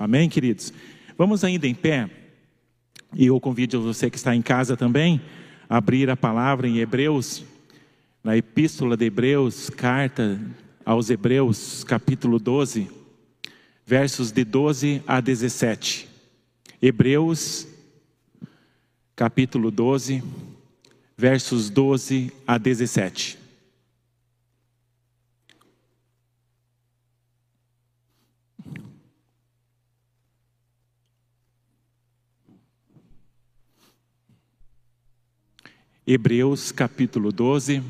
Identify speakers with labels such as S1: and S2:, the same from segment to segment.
S1: Amém, queridos? Vamos ainda em pé. E eu convido você que está em casa também a abrir a palavra em Hebreus, na Epístola de Hebreus, carta aos Hebreus, capítulo 12, versos de 12 a 17. Hebreus, capítulo 12, versos 12 a 17. Hebreus capítulo 12,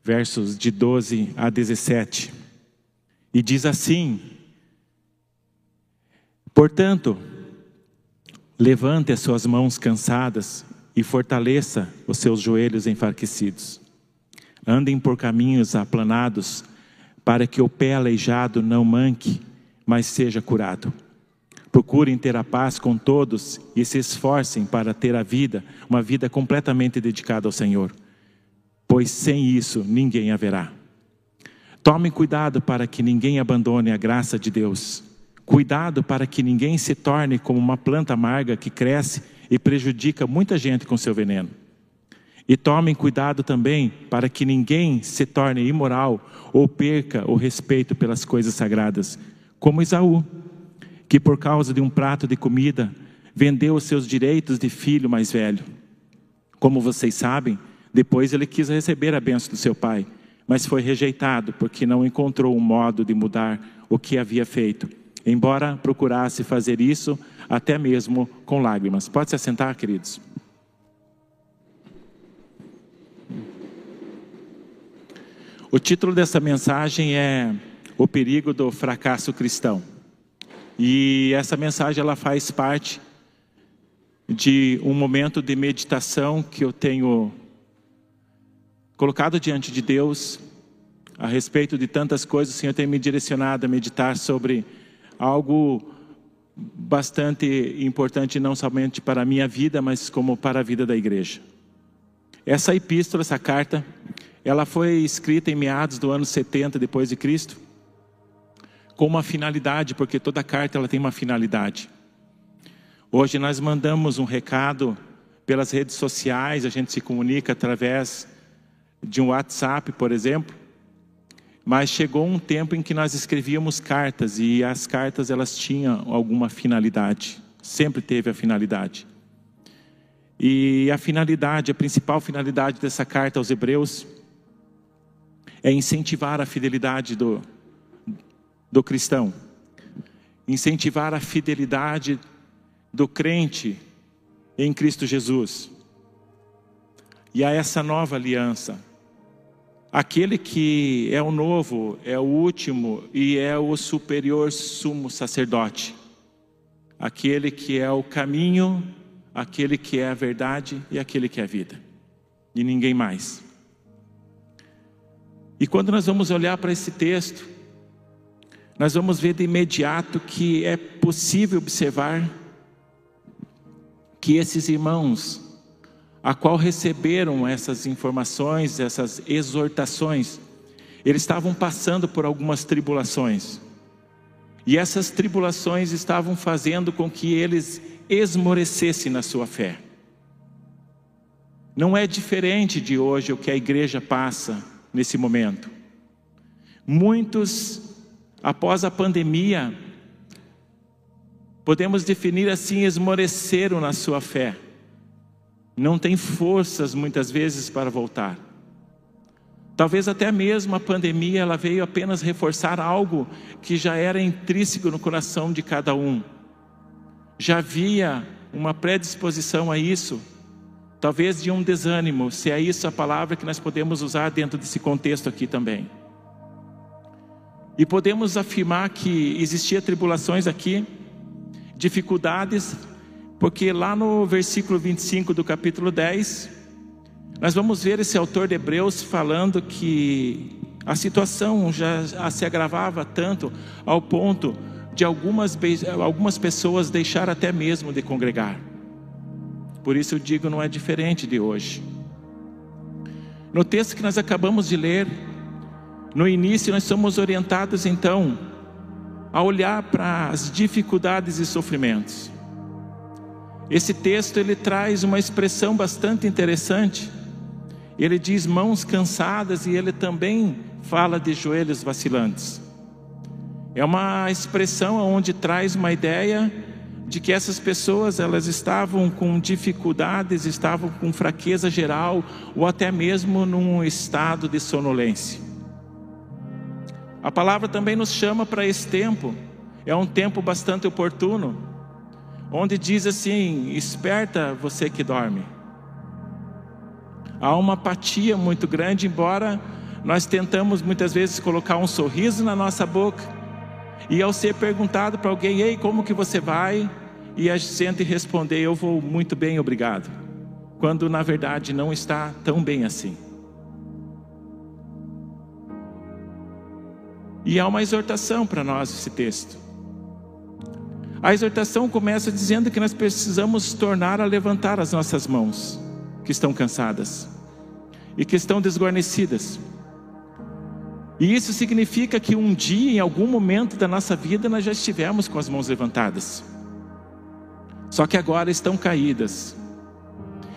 S1: versos de 12 a 17. E diz assim: Portanto, levante as suas mãos cansadas e fortaleça os seus joelhos enfraquecidos. Andem por caminhos aplanados, para que o pé aleijado não manque, mas seja curado. Procurem ter a paz com todos e se esforcem para ter a vida, uma vida completamente dedicada ao Senhor, pois sem isso ninguém haverá. Tomem cuidado para que ninguém abandone a graça de Deus. Cuidado para que ninguém se torne como uma planta amarga que cresce e prejudica muita gente com seu veneno. E tomem cuidado também para que ninguém se torne imoral ou perca o respeito pelas coisas sagradas, como Isaú que por causa de um prato de comida vendeu os seus direitos de filho mais velho. Como vocês sabem, depois ele quis receber a benção do seu pai, mas foi rejeitado porque não encontrou um modo de mudar o que havia feito, embora procurasse fazer isso até mesmo com lágrimas. Pode se assentar, queridos. O título dessa mensagem é O perigo do fracasso cristão. E essa mensagem ela faz parte de um momento de meditação que eu tenho colocado diante de Deus a respeito de tantas coisas. O Senhor tem me direcionado a meditar sobre algo bastante importante não somente para a minha vida, mas como para a vida da igreja. Essa epístola, essa carta, ela foi escrita em meados do ano 70 depois de Cristo com uma finalidade, porque toda carta ela tem uma finalidade. Hoje nós mandamos um recado pelas redes sociais, a gente se comunica através de um WhatsApp, por exemplo. Mas chegou um tempo em que nós escrevíamos cartas e as cartas elas tinham alguma finalidade, sempre teve a finalidade. E a finalidade, a principal finalidade dessa carta aos Hebreus é incentivar a fidelidade do, do cristão, incentivar a fidelidade do crente em Cristo Jesus. E a essa nova aliança, aquele que é o novo, é o último e é o superior sumo sacerdote, aquele que é o caminho, aquele que é a verdade e aquele que é a vida, e ninguém mais. E quando nós vamos olhar para esse texto, nós vamos ver de imediato que é possível observar que esses irmãos, a qual receberam essas informações, essas exortações, eles estavam passando por algumas tribulações. E essas tribulações estavam fazendo com que eles esmorecessem na sua fé. Não é diferente de hoje o que a igreja passa nesse momento. Muitos após a pandemia, podemos definir assim: esmoreceram na sua fé, não tem forças muitas vezes para voltar. Talvez até mesmo a pandemia ela veio apenas reforçar algo que já era intrínseco no coração de cada um. Já havia uma predisposição a isso, talvez de um desânimo, se é isso a palavra que nós podemos usar dentro desse contexto aqui também. E podemos afirmar que existia tribulações aqui, dificuldades, porque lá no versículo 25 do capítulo 10, nós vamos ver esse autor de Hebreus falando que a situação já se agravava tanto ao ponto de algumas, algumas pessoas deixar até mesmo de congregar. Por isso eu digo, não é diferente de hoje. No texto que nós acabamos de ler, no início, nós somos orientados então a olhar para as dificuldades e sofrimentos. Esse texto ele traz uma expressão bastante interessante. Ele diz mãos cansadas e ele também fala de joelhos vacilantes. É uma expressão onde traz uma ideia de que essas pessoas elas estavam com dificuldades, estavam com fraqueza geral ou até mesmo num estado de sonolência. A palavra também nos chama para esse tempo. É um tempo bastante oportuno, onde diz assim: "Esperta você que dorme". Há uma apatia muito grande, embora nós tentamos muitas vezes colocar um sorriso na nossa boca, e ao ser perguntado para alguém, ei, como que você vai? E a gente responder, eu vou muito bem, obrigado. Quando na verdade não está tão bem assim. E há uma exortação para nós esse texto. A exortação começa dizendo que nós precisamos tornar a levantar as nossas mãos, que estão cansadas e que estão desguarnecidas. E isso significa que um dia, em algum momento da nossa vida, nós já estivemos com as mãos levantadas. Só que agora estão caídas.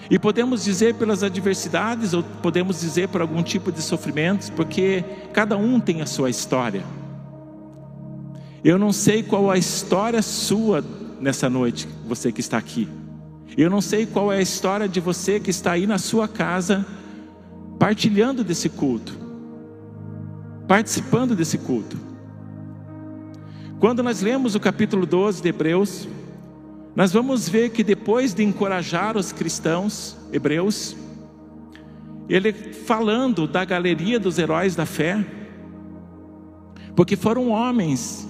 S1: E podemos dizer pelas adversidades, ou podemos dizer por algum tipo de sofrimentos, porque cada um tem a sua história. Eu não sei qual a história sua nessa noite, você que está aqui. Eu não sei qual é a história de você que está aí na sua casa, partilhando desse culto participando desse culto. Quando nós lemos o capítulo 12 de Hebreus, nós vamos ver que depois de encorajar os cristãos hebreus, ele falando da galeria dos heróis da fé, porque foram homens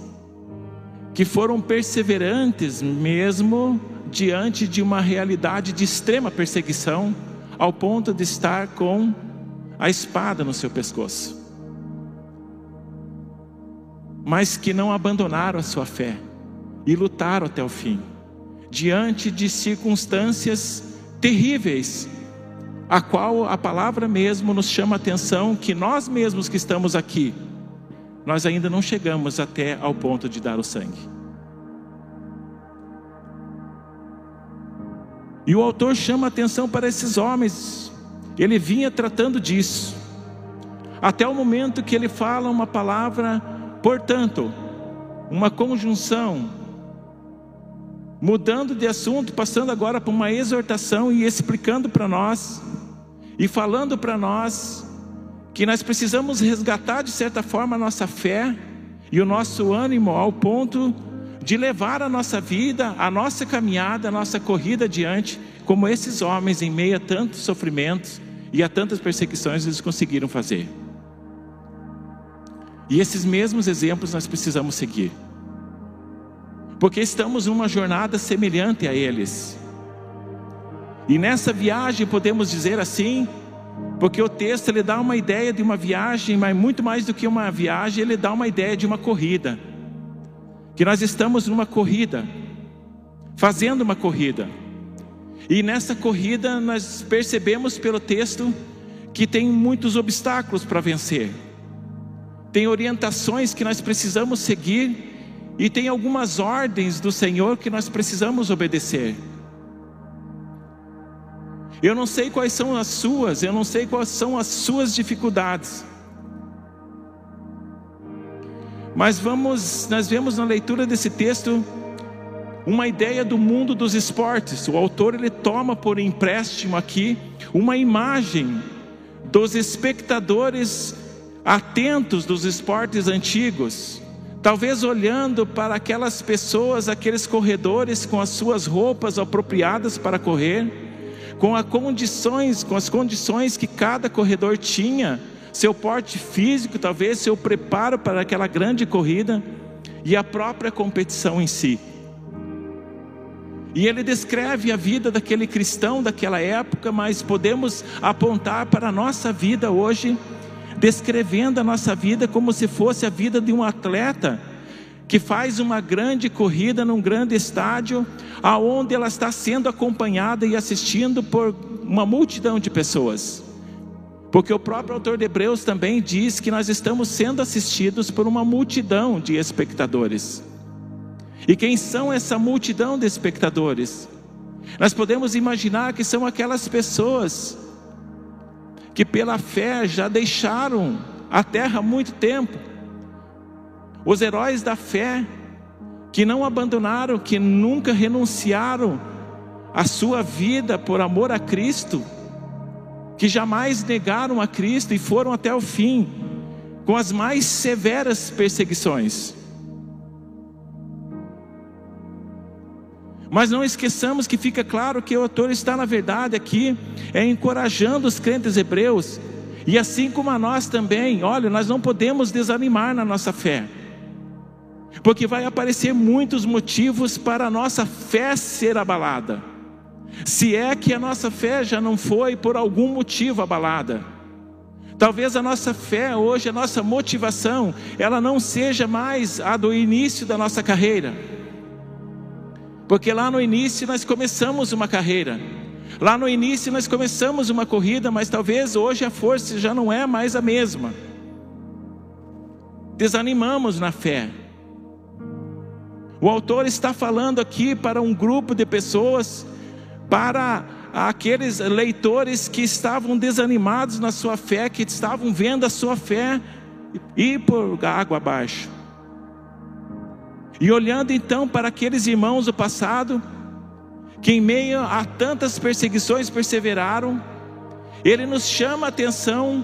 S1: que foram perseverantes mesmo diante de uma realidade de extrema perseguição, ao ponto de estar com a espada no seu pescoço mas que não abandonaram a sua fé e lutaram até o fim, diante de circunstâncias terríveis, a qual a palavra mesmo nos chama a atenção que nós mesmos que estamos aqui, nós ainda não chegamos até ao ponto de dar o sangue. E o autor chama a atenção para esses homens, ele vinha tratando disso, até o momento que ele fala uma palavra Portanto, uma conjunção, mudando de assunto, passando agora para uma exortação e explicando para nós, e falando para nós, que nós precisamos resgatar de certa forma a nossa fé e o nosso ânimo ao ponto de levar a nossa vida, a nossa caminhada, a nossa corrida adiante, como esses homens em meio a tantos sofrimentos e a tantas perseguições eles conseguiram fazer. E esses mesmos exemplos nós precisamos seguir. Porque estamos numa jornada semelhante a eles. E nessa viagem podemos dizer assim, porque o texto ele dá uma ideia de uma viagem, mas muito mais do que uma viagem, ele dá uma ideia de uma corrida. Que nós estamos numa corrida, fazendo uma corrida. E nessa corrida nós percebemos pelo texto que tem muitos obstáculos para vencer tem orientações que nós precisamos seguir e tem algumas ordens do Senhor que nós precisamos obedecer. Eu não sei quais são as suas, eu não sei quais são as suas dificuldades. Mas vamos, nós vemos na leitura desse texto uma ideia do mundo dos esportes. O autor ele toma por empréstimo aqui uma imagem dos espectadores atentos dos esportes antigos, talvez olhando para aquelas pessoas, aqueles corredores com as suas roupas apropriadas para correr, com as condições, com as condições que cada corredor tinha, seu porte físico, talvez seu preparo para aquela grande corrida e a própria competição em si. E ele descreve a vida daquele cristão daquela época, mas podemos apontar para a nossa vida hoje descrevendo a nossa vida como se fosse a vida de um atleta que faz uma grande corrida num grande estádio, aonde ela está sendo acompanhada e assistindo por uma multidão de pessoas. Porque o próprio autor de Hebreus também diz que nós estamos sendo assistidos por uma multidão de espectadores. E quem são essa multidão de espectadores? Nós podemos imaginar que são aquelas pessoas que pela fé já deixaram a terra há muito tempo. Os heróis da fé que não abandonaram, que nunca renunciaram a sua vida por amor a Cristo que jamais negaram a Cristo e foram até o fim, com as mais severas perseguições. Mas não esqueçamos que fica claro que o autor está, na verdade, aqui, é encorajando os crentes hebreus, e assim como a nós também, olha, nós não podemos desanimar na nossa fé, porque vai aparecer muitos motivos para a nossa fé ser abalada. Se é que a nossa fé já não foi por algum motivo abalada. Talvez a nossa fé hoje, a nossa motivação, ela não seja mais a do início da nossa carreira. Porque lá no início nós começamos uma carreira. Lá no início nós começamos uma corrida, mas talvez hoje a força já não é mais a mesma. Desanimamos na fé. O autor está falando aqui para um grupo de pessoas para aqueles leitores que estavam desanimados na sua fé, que estavam vendo a sua fé ir por água abaixo. E olhando então para aqueles irmãos do passado, que em meio a tantas perseguições perseveraram, ele nos chama a atenção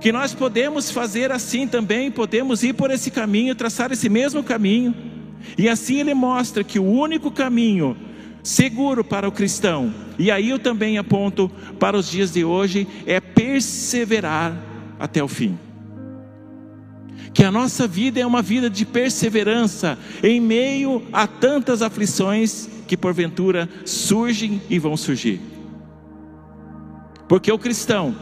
S1: que nós podemos fazer assim também, podemos ir por esse caminho, traçar esse mesmo caminho, e assim ele mostra que o único caminho seguro para o cristão, e aí eu também aponto para os dias de hoje, é perseverar até o fim. Que a nossa vida é uma vida de perseverança em meio a tantas aflições que porventura surgem e vão surgir. Porque o cristão,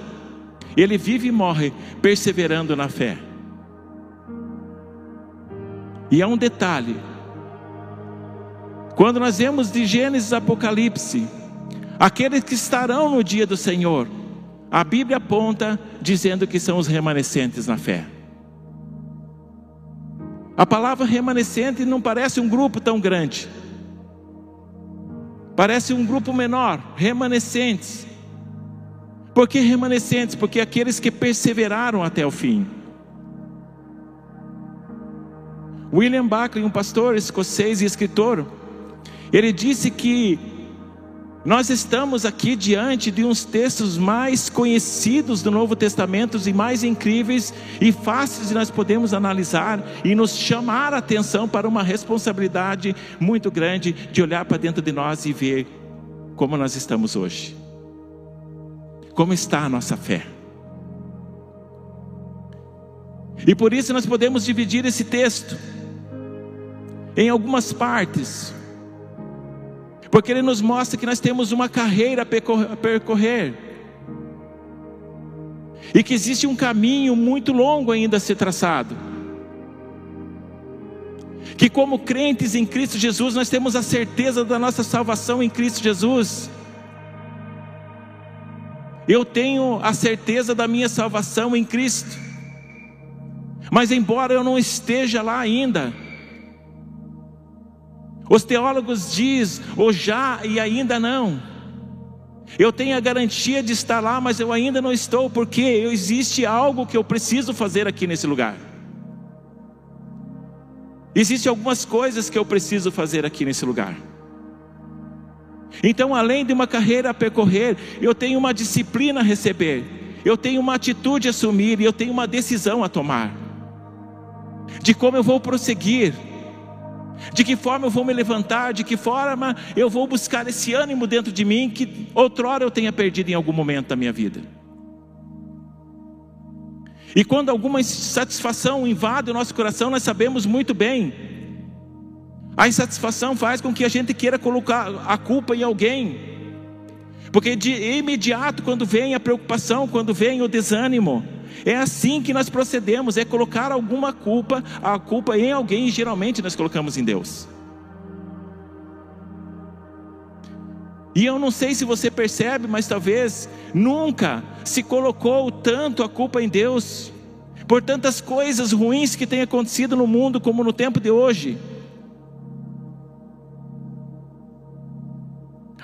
S1: ele vive e morre perseverando na fé. E há um detalhe quando nós vemos de Gênesis Apocalipse, aqueles que estarão no dia do Senhor, a Bíblia aponta dizendo que são os remanescentes na fé. A palavra remanescente não parece um grupo tão grande. Parece um grupo menor, remanescentes. Por que remanescentes? Porque aqueles que perseveraram até o fim. William Buckley, um pastor escocês e escritor, ele disse que nós estamos aqui diante de uns textos mais conhecidos do Novo Testamento e mais incríveis e fáceis de nós podemos analisar e nos chamar a atenção para uma responsabilidade muito grande de olhar para dentro de nós e ver como nós estamos hoje. Como está a nossa fé? E por isso nós podemos dividir esse texto em algumas partes porque ele nos mostra que nós temos uma carreira a percorrer, e que existe um caminho muito longo ainda a ser traçado. Que, como crentes em Cristo Jesus, nós temos a certeza da nossa salvação em Cristo Jesus. Eu tenho a certeza da minha salvação em Cristo. Mas, embora eu não esteja lá ainda, os teólogos dizem, ou já e ainda não. Eu tenho a garantia de estar lá, mas eu ainda não estou, porque existe algo que eu preciso fazer aqui nesse lugar. Existem algumas coisas que eu preciso fazer aqui nesse lugar. Então, além de uma carreira a percorrer, eu tenho uma disciplina a receber, eu tenho uma atitude a assumir e eu tenho uma decisão a tomar. De como eu vou prosseguir de que forma eu vou me levantar, de que forma eu vou buscar esse ânimo dentro de mim que outrora eu tenha perdido em algum momento da minha vida. E quando alguma insatisfação invade o nosso coração, nós sabemos muito bem. A insatisfação faz com que a gente queira colocar a culpa em alguém. Porque de imediato, quando vem a preocupação, quando vem o desânimo, é assim que nós procedemos, é colocar alguma culpa, a culpa em alguém, e geralmente nós colocamos em Deus. E eu não sei se você percebe, mas talvez nunca se colocou tanto a culpa em Deus por tantas coisas ruins que têm acontecido no mundo como no tempo de hoje.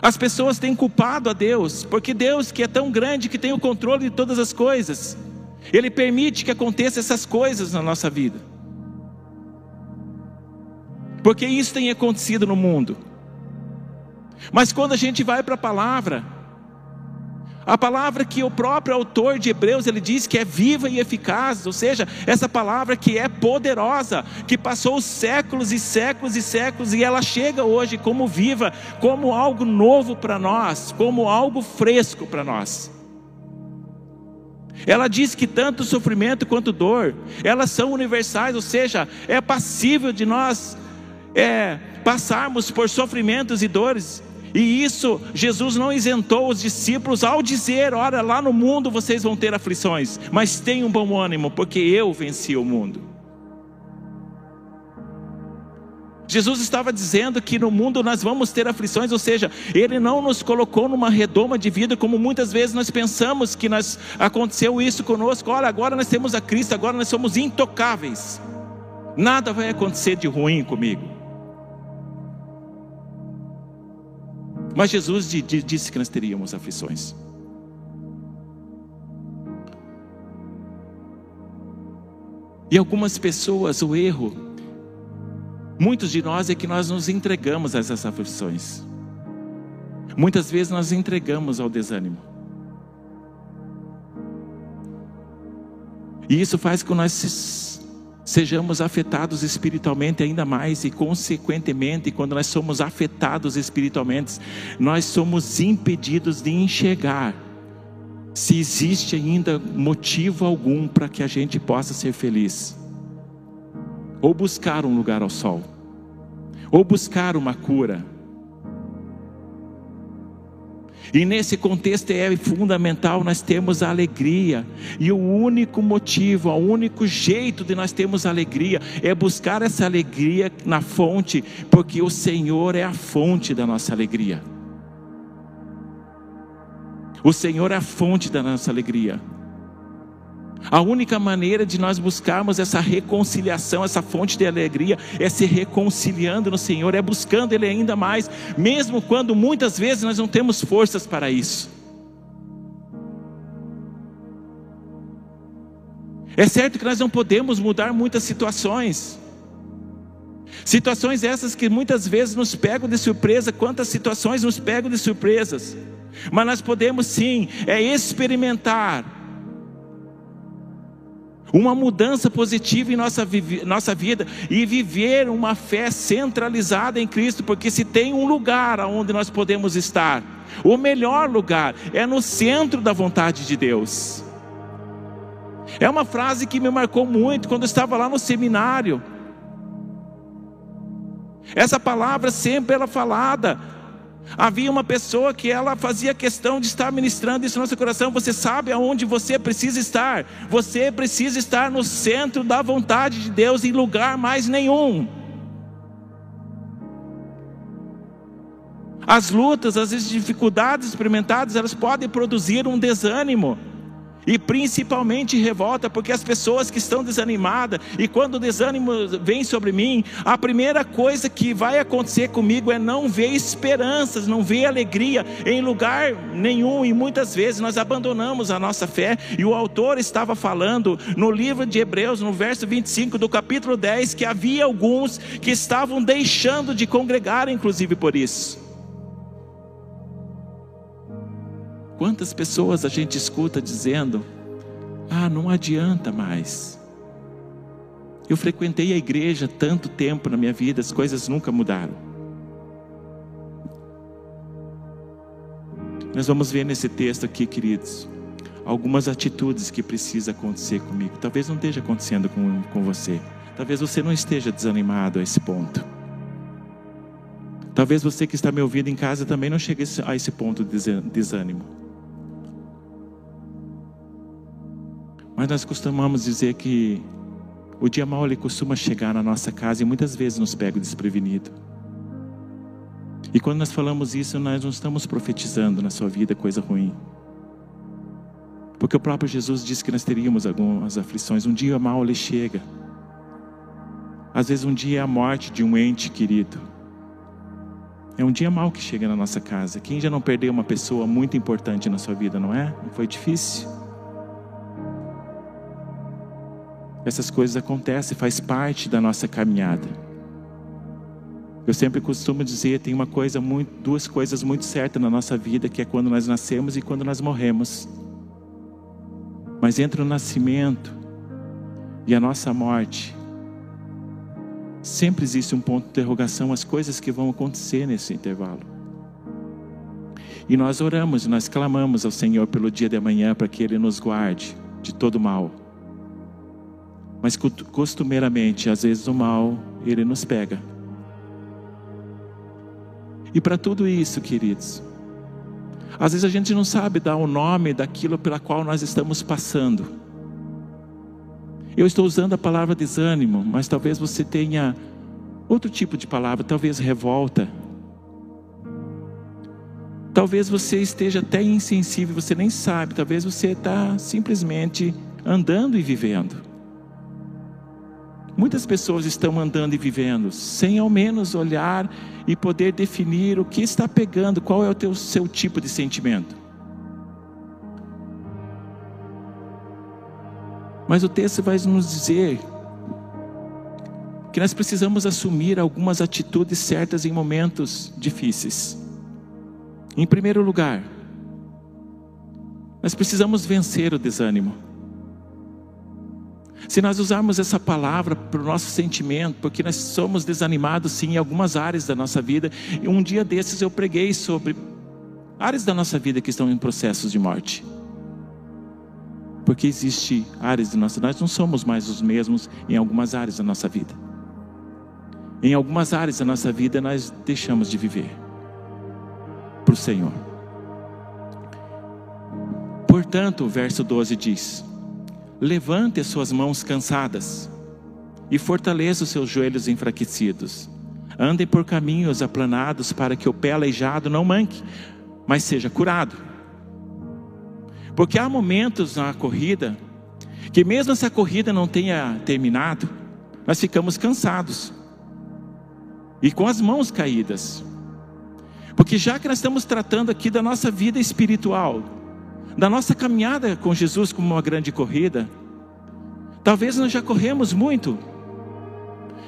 S1: As pessoas têm culpado a Deus, porque Deus, que é tão grande, que tem o controle de todas as coisas, Ele permite que aconteçam essas coisas na nossa vida. Porque isso tem acontecido no mundo. Mas quando a gente vai para a palavra, a palavra que o próprio autor de Hebreus ele diz que é viva e eficaz, ou seja, essa palavra que é poderosa, que passou séculos e séculos e séculos e ela chega hoje como viva, como algo novo para nós, como algo fresco para nós. Ela diz que tanto sofrimento quanto dor, elas são universais, ou seja, é passível de nós é, passarmos por sofrimentos e dores. E isso Jesus não isentou os discípulos ao dizer: Olha, lá no mundo vocês vão ter aflições, mas tenham bom ânimo, porque eu venci o mundo. Jesus estava dizendo que no mundo nós vamos ter aflições, ou seja, Ele não nos colocou numa redoma de vida, como muitas vezes nós pensamos que nós, aconteceu isso conosco. Olha, agora nós temos a Cristo, agora nós somos intocáveis, nada vai acontecer de ruim comigo. Mas Jesus disse que nós teríamos aflições. E algumas pessoas, o erro, muitos de nós é que nós nos entregamos a essas aflições. Muitas vezes nós entregamos ao desânimo. E isso faz com que nós sejamos afetados espiritualmente ainda mais e, consequentemente, quando nós somos afetados espiritualmente, nós somos impedidos de enxergar se existe ainda motivo algum para que a gente possa ser feliz, ou buscar um lugar ao sol, ou buscar uma cura e nesse contexto é fundamental nós temos a alegria. E o único motivo, o único jeito de nós termos alegria é buscar essa alegria na fonte, porque o Senhor é a fonte da nossa alegria. O Senhor é a fonte da nossa alegria. A única maneira de nós buscarmos essa reconciliação, essa fonte de alegria, é se reconciliando no Senhor, é buscando Ele ainda mais, mesmo quando muitas vezes nós não temos forças para isso. É certo que nós não podemos mudar muitas situações. Situações essas que muitas vezes nos pegam de surpresa, quantas situações nos pegam de surpresas. Mas nós podemos sim, é experimentar uma mudança positiva em nossa, nossa vida e viver uma fé centralizada em Cristo, porque se tem um lugar onde nós podemos estar, o melhor lugar é no centro da vontade de Deus. É uma frase que me marcou muito quando estava lá no seminário. Essa palavra sempre era falada Havia uma pessoa que ela fazia questão de estar ministrando isso no nosso coração. Você sabe aonde você precisa estar. Você precisa estar no centro da vontade de Deus, em lugar mais nenhum. As lutas, as dificuldades experimentadas, elas podem produzir um desânimo e principalmente revolta, porque as pessoas que estão desanimadas, e quando o desânimo vem sobre mim, a primeira coisa que vai acontecer comigo é não ver esperanças, não ver alegria em lugar nenhum, e muitas vezes nós abandonamos a nossa fé, e o autor estava falando no livro de Hebreus, no verso 25 do capítulo 10, que havia alguns que estavam deixando de congregar, inclusive por isso. Quantas pessoas a gente escuta dizendo: Ah, não adianta mais. Eu frequentei a igreja tanto tempo na minha vida, as coisas nunca mudaram. Nós vamos ver nesse texto aqui, queridos, algumas atitudes que precisa acontecer comigo. Talvez não esteja acontecendo com, com você. Talvez você não esteja desanimado a esse ponto. Talvez você que está me ouvindo em casa também não chegue a esse ponto de desânimo. Mas nós costumamos dizer que o dia mau ele costuma chegar na nossa casa e muitas vezes nos pega desprevenido. E quando nós falamos isso, nós não estamos profetizando na sua vida coisa ruim. Porque o próprio Jesus disse que nós teríamos algumas aflições. Um dia mal lhe chega. Às vezes um dia é a morte de um ente querido. É um dia mal que chega na nossa casa. Quem já não perdeu uma pessoa muito importante na sua vida, não é? Não foi difícil? Essas coisas acontecem, faz parte da nossa caminhada. Eu sempre costumo dizer, tem uma coisa muito, duas coisas muito certas na nossa vida, que é quando nós nascemos e quando nós morremos. Mas entre o nascimento e a nossa morte, sempre existe um ponto de interrogação, as coisas que vão acontecer nesse intervalo. E nós oramos, nós clamamos ao Senhor pelo dia de amanhã para que Ele nos guarde de todo mal. Mas costumeiramente, às vezes o mal, Ele nos pega. E para tudo isso, queridos, às vezes a gente não sabe dar o nome daquilo pela qual nós estamos passando. Eu estou usando a palavra desânimo, mas talvez você tenha outro tipo de palavra, talvez revolta. Talvez você esteja até insensível, você nem sabe, talvez você está simplesmente andando e vivendo. Muitas pessoas estão andando e vivendo sem ao menos olhar e poder definir o que está pegando, qual é o teu, seu tipo de sentimento. Mas o texto vai nos dizer que nós precisamos assumir algumas atitudes certas em momentos difíceis. Em primeiro lugar, nós precisamos vencer o desânimo. Se nós usarmos essa palavra para o nosso sentimento, porque nós somos desanimados sim em algumas áreas da nossa vida, e um dia desses eu preguei sobre áreas da nossa vida que estão em processos de morte. Porque existe áreas de nossa, nós não somos mais os mesmos em algumas áreas da nossa vida. Em algumas áreas da nossa vida nós deixamos de viver para o Senhor. Portanto, o verso 12 diz: Levante as suas mãos cansadas e fortaleça os seus joelhos enfraquecidos. Andem por caminhos aplanados para que o pé aleijado não manque, mas seja curado. Porque há momentos na corrida que, mesmo se a corrida não tenha terminado, nós ficamos cansados e com as mãos caídas. Porque já que nós estamos tratando aqui da nossa vida espiritual, da nossa caminhada com Jesus como uma grande corrida. Talvez nós já corremos muito.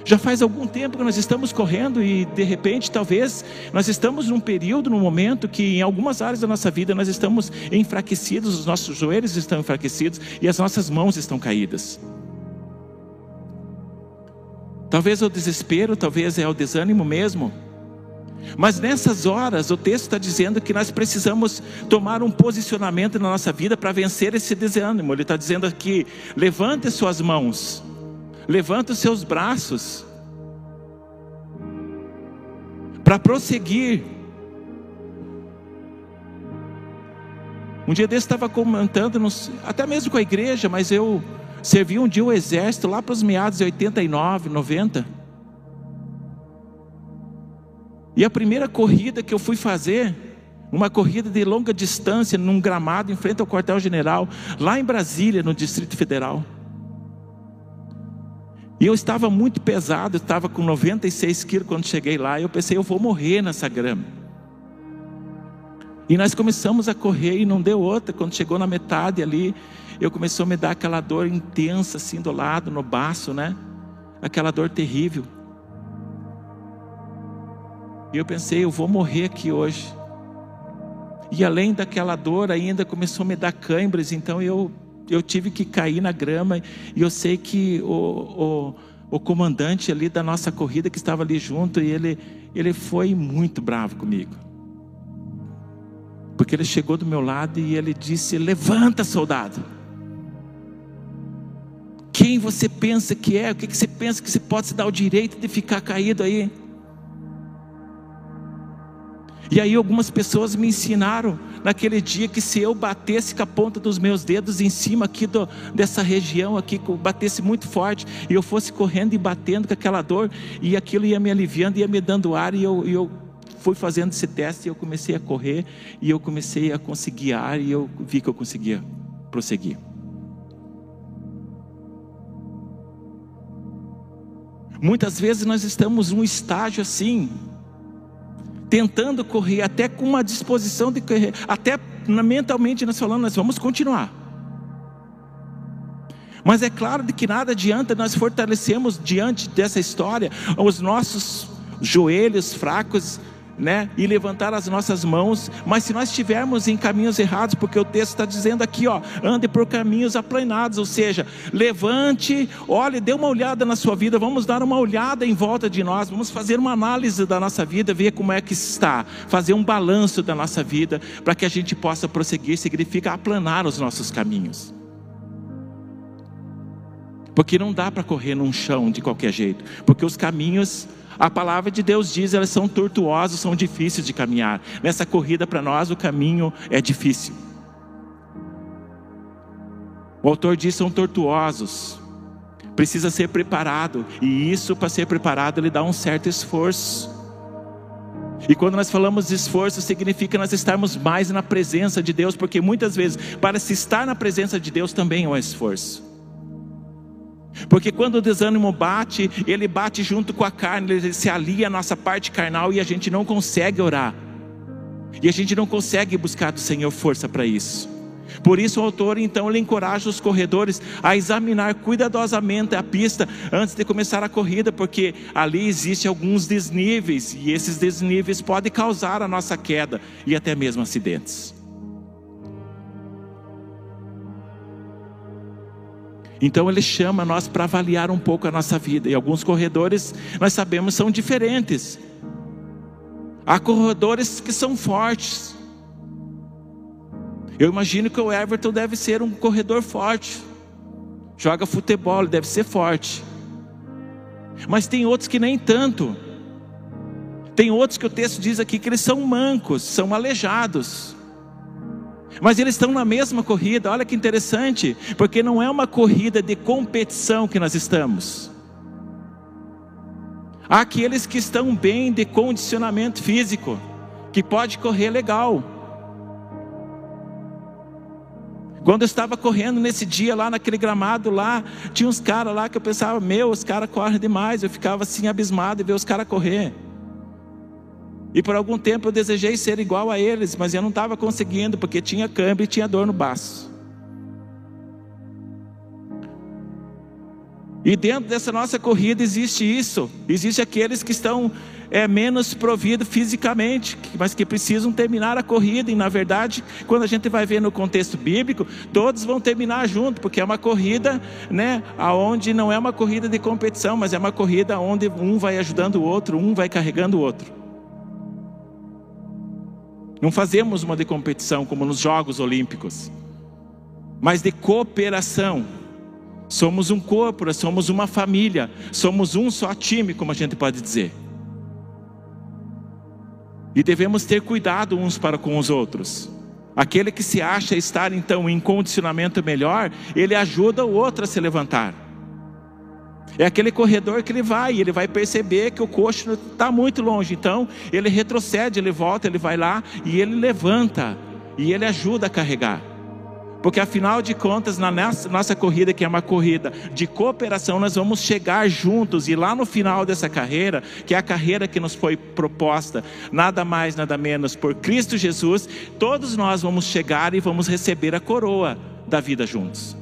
S1: Já faz algum tempo que nós estamos correndo e de repente, talvez, nós estamos num período, num momento que em algumas áreas da nossa vida nós estamos enfraquecidos, os nossos joelhos estão enfraquecidos e as nossas mãos estão caídas. Talvez é o desespero, talvez é o desânimo mesmo. Mas nessas horas, o texto está dizendo que nós precisamos tomar um posicionamento na nossa vida para vencer esse desânimo. Ele está dizendo aqui: levante suas mãos, levante os seus braços, para prosseguir. Um dia desse estava comentando, até mesmo com a igreja, mas eu servi um dia o exército lá para os meados de 89, 90. E a primeira corrida que eu fui fazer, uma corrida de longa distância, num gramado em frente ao quartel-general, lá em Brasília, no Distrito Federal. E eu estava muito pesado, eu estava com 96 quilos quando cheguei lá, e eu pensei, eu vou morrer nessa grama. E nós começamos a correr e não deu outra. Quando chegou na metade ali, eu começou a me dar aquela dor intensa assim do lado, no baço, né? Aquela dor terrível. E eu pensei, eu vou morrer aqui hoje. E além daquela dor, ainda começou a me dar câimbras, então eu, eu tive que cair na grama. E eu sei que o, o, o comandante ali da nossa corrida, que estava ali junto, e ele, ele foi muito bravo comigo. Porque ele chegou do meu lado e ele disse: Levanta, soldado. Quem você pensa que é? O que você pensa que você pode se dar o direito de ficar caído aí? E aí algumas pessoas me ensinaram naquele dia que se eu batesse com a ponta dos meus dedos em cima aqui do, dessa região aqui, batesse muito forte, e eu fosse correndo e batendo com aquela dor, e aquilo ia me aliviando, ia me dando ar, e eu, eu fui fazendo esse teste, eu comecei a correr e eu comecei a conseguir ar e eu vi que eu conseguia prosseguir. Muitas vezes nós estamos num estágio assim, tentando correr, até com uma disposição de correr, até mentalmente nós falamos, nós vamos continuar. Mas é claro de que nada adianta nós fortalecemos diante dessa história os nossos joelhos fracos, né, e levantar as nossas mãos, mas se nós estivermos em caminhos errados, porque o texto está dizendo aqui, ó, ande por caminhos aplanados, ou seja, levante, olhe, dê uma olhada na sua vida, vamos dar uma olhada em volta de nós, vamos fazer uma análise da nossa vida, ver como é que está, fazer um balanço da nossa vida, para que a gente possa prosseguir, significa aplanar os nossos caminhos. Porque não dá para correr num chão de qualquer jeito, porque os caminhos, a palavra de Deus diz, elas são tortuosos, são difíceis de caminhar. Nessa corrida para nós o caminho é difícil. O autor diz são tortuosos. Precisa ser preparado, e isso para ser preparado ele dá um certo esforço. E quando nós falamos de esforço, significa nós estarmos mais na presença de Deus, porque muitas vezes, para se estar na presença de Deus também é um esforço. Porque quando o desânimo bate, ele bate junto com a carne, ele se alia à nossa parte carnal e a gente não consegue orar. E a gente não consegue buscar do Senhor força para isso. Por isso o autor então ele encoraja os corredores a examinar cuidadosamente a pista antes de começar a corrida, porque ali existe alguns desníveis e esses desníveis podem causar a nossa queda e até mesmo acidentes. Então ele chama nós para avaliar um pouco a nossa vida. E alguns corredores, nós sabemos, são diferentes. Há corredores que são fortes. Eu imagino que o Everton deve ser um corredor forte. Joga futebol, deve ser forte. Mas tem outros que nem tanto. Tem outros que o texto diz aqui que eles são mancos, são aleijados. Mas eles estão na mesma corrida, olha que interessante, porque não é uma corrida de competição que nós estamos. Há aqueles que estão bem de condicionamento físico, que pode correr legal. Quando eu estava correndo nesse dia lá naquele gramado lá, tinha uns caras lá que eu pensava, meu, os caras correm demais. Eu ficava assim abismado e ver os caras correr. E por algum tempo eu desejei ser igual a eles, mas eu não estava conseguindo, porque tinha câmbio e tinha dor no baço. E dentro dessa nossa corrida existe isso. Existe aqueles que estão é, menos providos fisicamente, mas que precisam terminar a corrida. E na verdade, quando a gente vai ver no contexto bíblico, todos vão terminar junto, porque é uma corrida, né, aonde não é uma corrida de competição, mas é uma corrida onde um vai ajudando o outro, um vai carregando o outro. Não fazemos uma de competição como nos Jogos Olímpicos, mas de cooperação. Somos um corpo, somos uma família, somos um só time, como a gente pode dizer. E devemos ter cuidado uns para com os outros. Aquele que se acha estar então em condicionamento melhor, ele ajuda o outro a se levantar. É aquele corredor que ele vai, ele vai perceber que o coxo está muito longe, então ele retrocede, ele volta, ele vai lá e ele levanta e ele ajuda a carregar. Porque afinal de contas, na nossa corrida, que é uma corrida de cooperação, nós vamos chegar juntos e lá no final dessa carreira, que é a carreira que nos foi proposta, nada mais, nada menos por Cristo Jesus, todos nós vamos chegar e vamos receber a coroa da vida juntos.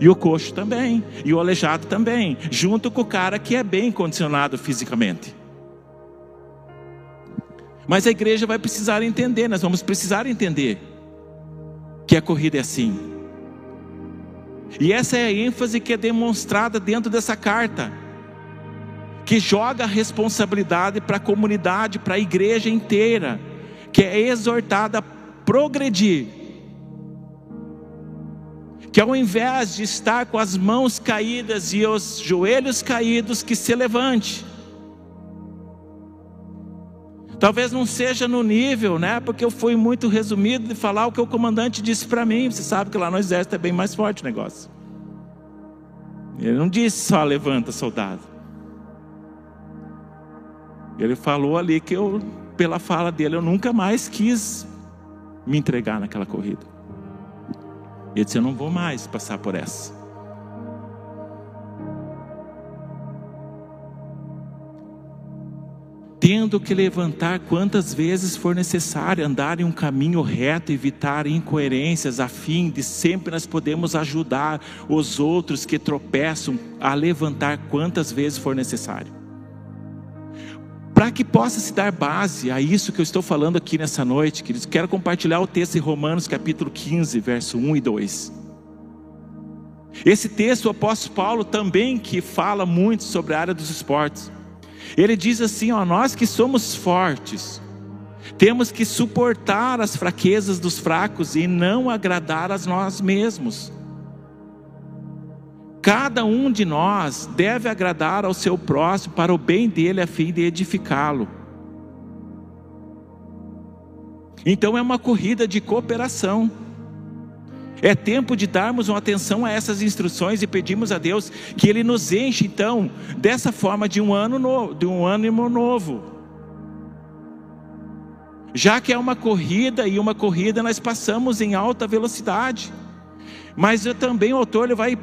S1: E o coxo também, e o aleijado também, junto com o cara que é bem condicionado fisicamente. Mas a igreja vai precisar entender, nós vamos precisar entender que a corrida é assim. E essa é a ênfase que é demonstrada dentro dessa carta, que joga a responsabilidade para a comunidade, para a igreja inteira, que é exortada a progredir que ao invés de estar com as mãos caídas e os joelhos caídos, que se levante. Talvez não seja no nível, né? Porque eu fui muito resumido de falar o que o comandante disse para mim. Você sabe que lá no exército é bem mais forte o negócio. Ele não disse só levanta, soldado. Ele falou ali que eu, pela fala dele, eu nunca mais quis me entregar naquela corrida. Ele disse: Eu não vou mais passar por essa. tendo que levantar quantas vezes for necessário, andar em um caminho reto, evitar incoerências, a fim de sempre nós podemos ajudar os outros que tropeçam a levantar quantas vezes for necessário. Para que possa se dar base a isso que eu estou falando aqui nessa noite, queridos, quero compartilhar o texto em Romanos capítulo 15, verso 1 e 2. Esse texto, o apóstolo Paulo também que fala muito sobre a área dos esportes. Ele diz assim: ó, nós que somos fortes, temos que suportar as fraquezas dos fracos e não agradar a nós mesmos. Cada um de nós deve agradar ao seu próximo para o bem dele, a fim de edificá-lo. Então é uma corrida de cooperação. É tempo de darmos uma atenção a essas instruções e pedimos a Deus que Ele nos enche então dessa forma de um ano novo, de um ânimo novo. Já que é uma corrida e uma corrida nós passamos em alta velocidade. Mas também o autor ele vai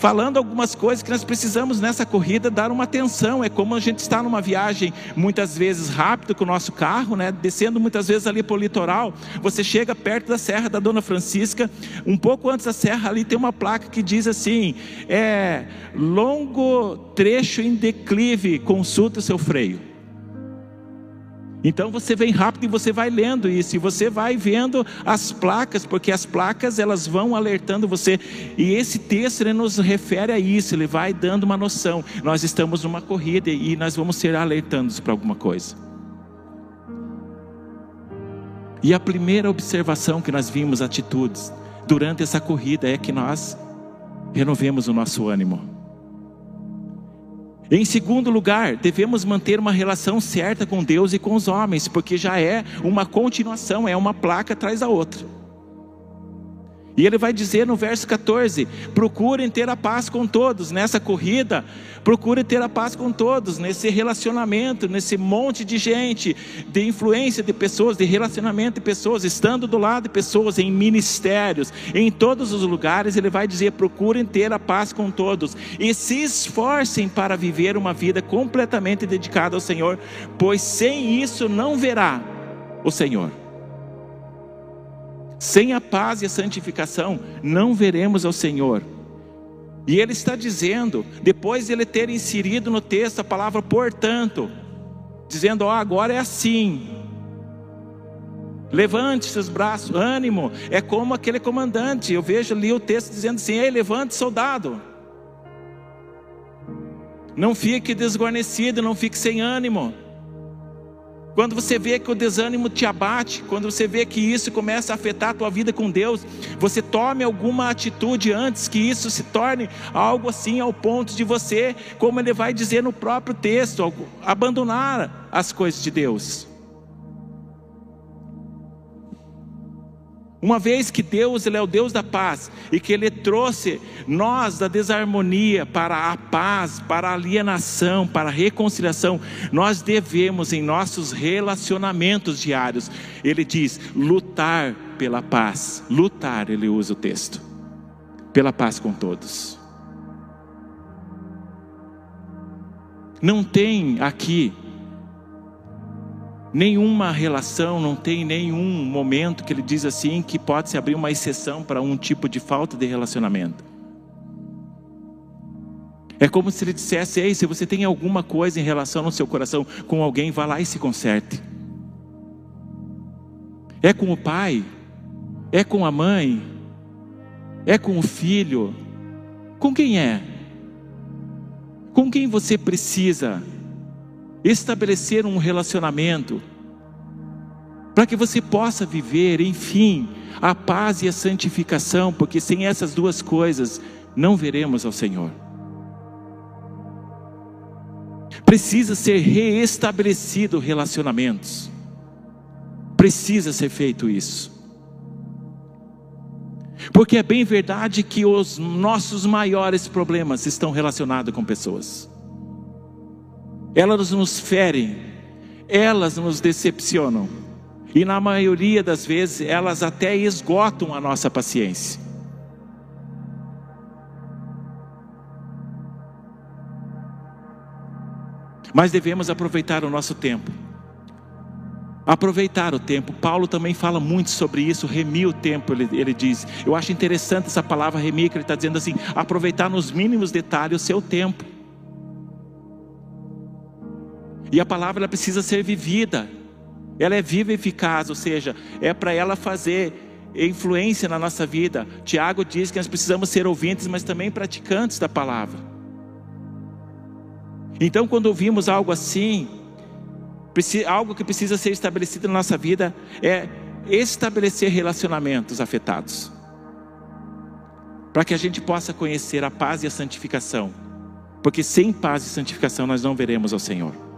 S1: falando algumas coisas que nós precisamos nessa corrida dar uma atenção. É como a gente está numa viagem muitas vezes rápido com o nosso carro, né? Descendo muitas vezes ali para o litoral, você chega perto da Serra da Dona Francisca, um pouco antes da serra ali tem uma placa que diz assim: é longo trecho em declive, consulta seu freio. Então você vem rápido e você vai lendo isso, e você vai vendo as placas, porque as placas elas vão alertando você. E esse texto ele nos refere a isso, ele vai dando uma noção. Nós estamos numa corrida e nós vamos ser alertados para alguma coisa. E a primeira observação que nós vimos atitudes durante essa corrida é que nós renovemos o nosso ânimo. Em segundo lugar, devemos manter uma relação certa com Deus e com os homens, porque já é uma continuação, é uma placa atrás da outra. E ele vai dizer no verso 14: procurem ter a paz com todos. Nessa corrida, procurem ter a paz com todos, nesse relacionamento, nesse monte de gente, de influência de pessoas, de relacionamento de pessoas, estando do lado de pessoas, em ministérios, em todos os lugares. Ele vai dizer: procurem ter a paz com todos e se esforcem para viver uma vida completamente dedicada ao Senhor, pois sem isso não verá o Senhor. Sem a paz e a santificação, não veremos ao Senhor. E ele está dizendo, depois de ele ter inserido no texto a palavra portanto, dizendo: Ó, oh, agora é assim. Levante seus braços, ânimo. É como aquele comandante. Eu vejo ali o texto dizendo assim: Ei, levante, soldado. Não fique desguarnecido, não fique sem ânimo. Quando você vê que o desânimo te abate, quando você vê que isso começa a afetar a tua vida com Deus, você tome alguma atitude antes que isso se torne algo assim ao ponto de você, como ele vai dizer no próprio texto, abandonar as coisas de Deus. Uma vez que Deus ele é o Deus da paz e que Ele trouxe nós da desarmonia para a paz, para a alienação, para a reconciliação, nós devemos em nossos relacionamentos diários, Ele diz, lutar pela paz. Lutar, Ele usa o texto, pela paz com todos. Não tem aqui nenhuma relação, não tem nenhum momento que ele diz assim que pode se abrir uma exceção para um tipo de falta de relacionamento. É como se ele dissesse: Ei, se você tem alguma coisa em relação no seu coração com alguém, vá lá e se conserte. É com o pai, é com a mãe, é com o filho. Com quem é? Com quem você precisa estabelecer um relacionamento, para que você possa viver, enfim, a paz e a santificação, porque sem essas duas coisas não veremos ao Senhor. Precisa ser reestabelecido relacionamentos. Precisa ser feito isso. Porque é bem verdade que os nossos maiores problemas estão relacionados com pessoas. Elas nos ferem, elas nos decepcionam, e na maioria das vezes elas até esgotam a nossa paciência. Mas devemos aproveitar o nosso tempo. Aproveitar o tempo. Paulo também fala muito sobre isso, remir o tempo, ele, ele diz. Eu acho interessante essa palavra remir, que ele está dizendo assim: aproveitar nos mínimos detalhes o seu tempo. E a palavra precisa ser vivida, ela é viva e eficaz, ou seja, é para ela fazer influência na nossa vida. Tiago diz que nós precisamos ser ouvintes, mas também praticantes da palavra. Então, quando ouvimos algo assim, algo que precisa ser estabelecido na nossa vida é estabelecer relacionamentos afetados, para que a gente possa conhecer a paz e a santificação, porque sem paz e santificação nós não veremos ao Senhor.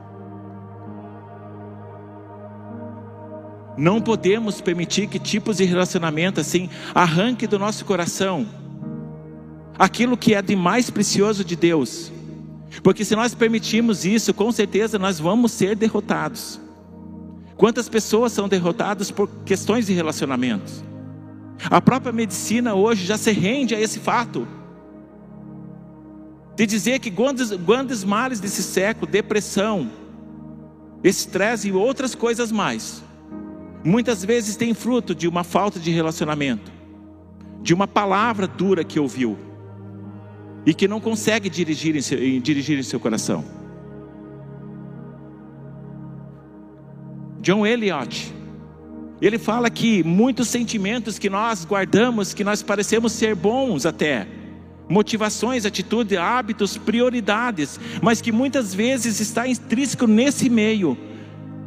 S1: Não podemos permitir que tipos de relacionamento assim arranque do nosso coração aquilo que é de mais precioso de Deus porque se nós permitirmos isso, com certeza nós vamos ser derrotados. Quantas pessoas são derrotadas por questões de relacionamentos? A própria medicina hoje já se rende a esse fato. De dizer que grandes, grandes males desse século, depressão, estresse e outras coisas mais, muitas vezes tem fruto de uma falta de relacionamento, de uma palavra dura que ouviu e que não consegue dirigir em seu, dirigir em seu coração. John Eliot, ele fala que muitos sentimentos que nós guardamos, que nós parecemos ser bons até, motivações, atitudes, hábitos, prioridades, mas que muitas vezes está intrínseco nesse meio,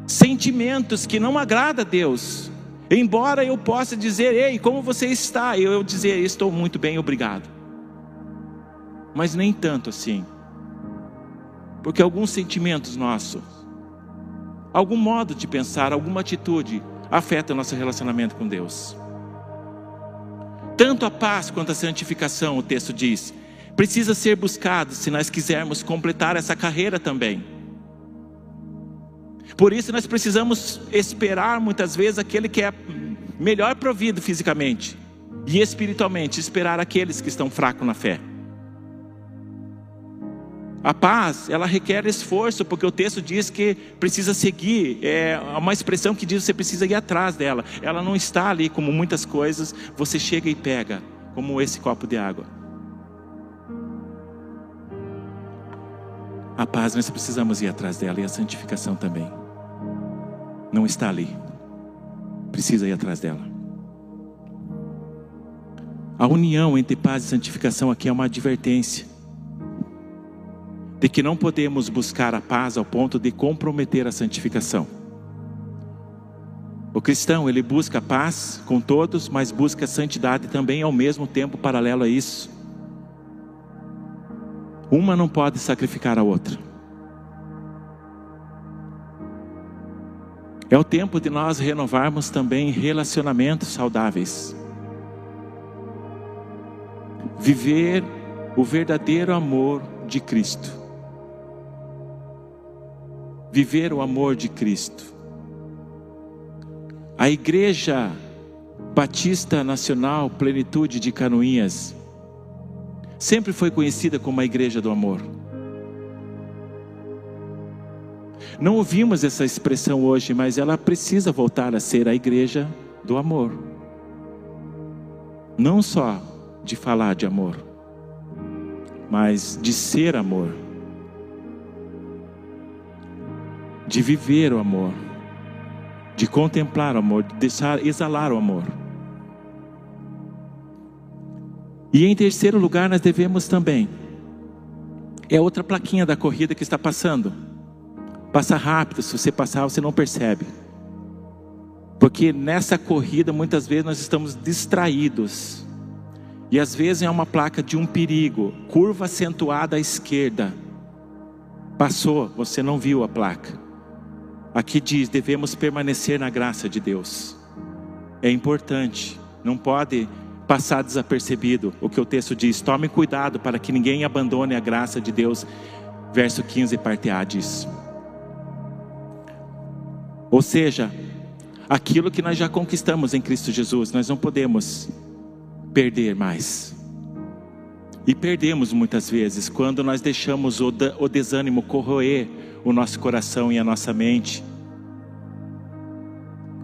S1: sentimentos que não agrada a Deus. Embora eu possa dizer, ei, como você está? Eu, eu dizer, estou muito bem, obrigado mas nem tanto assim. Porque alguns sentimentos nossos, algum modo de pensar, alguma atitude afeta nosso relacionamento com Deus. Tanto a paz quanto a santificação, o texto diz, precisa ser buscado se nós quisermos completar essa carreira também. Por isso nós precisamos esperar muitas vezes aquele que é melhor provido fisicamente e espiritualmente, esperar aqueles que estão fracos na fé. A paz, ela requer esforço, porque o texto diz que precisa seguir, é uma expressão que diz que você precisa ir atrás dela. Ela não está ali como muitas coisas, você chega e pega, como esse copo de água. A paz nós precisamos ir atrás dela e a santificação também. Não está ali. Precisa ir atrás dela. A união entre paz e santificação aqui é uma advertência de que não podemos buscar a paz ao ponto de comprometer a santificação. O cristão, ele busca paz com todos, mas busca santidade também ao mesmo tempo paralelo a isso. Uma não pode sacrificar a outra. É o tempo de nós renovarmos também relacionamentos saudáveis. Viver o verdadeiro amor de Cristo viver o amor de Cristo. A Igreja Batista Nacional Plenitude de Canoinhas sempre foi conhecida como a Igreja do Amor. Não ouvimos essa expressão hoje, mas ela precisa voltar a ser a Igreja do Amor. Não só de falar de amor, mas de ser amor. de viver o amor, de contemplar o amor, de deixar exalar o amor. E em terceiro lugar, nós devemos também, é outra plaquinha da corrida que está passando. Passa rápido, se você passar, você não percebe. Porque nessa corrida, muitas vezes, nós estamos distraídos. E às vezes é uma placa de um perigo, curva acentuada à esquerda. Passou, você não viu a placa. Aqui diz: devemos permanecer na graça de Deus. É importante, não pode passar desapercebido o que o texto diz. Tome cuidado para que ninguém abandone a graça de Deus. verso 15, parte A diz. Ou seja, aquilo que nós já conquistamos em Cristo Jesus, nós não podemos perder mais. E perdemos muitas vezes quando nós deixamos o, desânimo corroer o nosso coração e a nossa mente.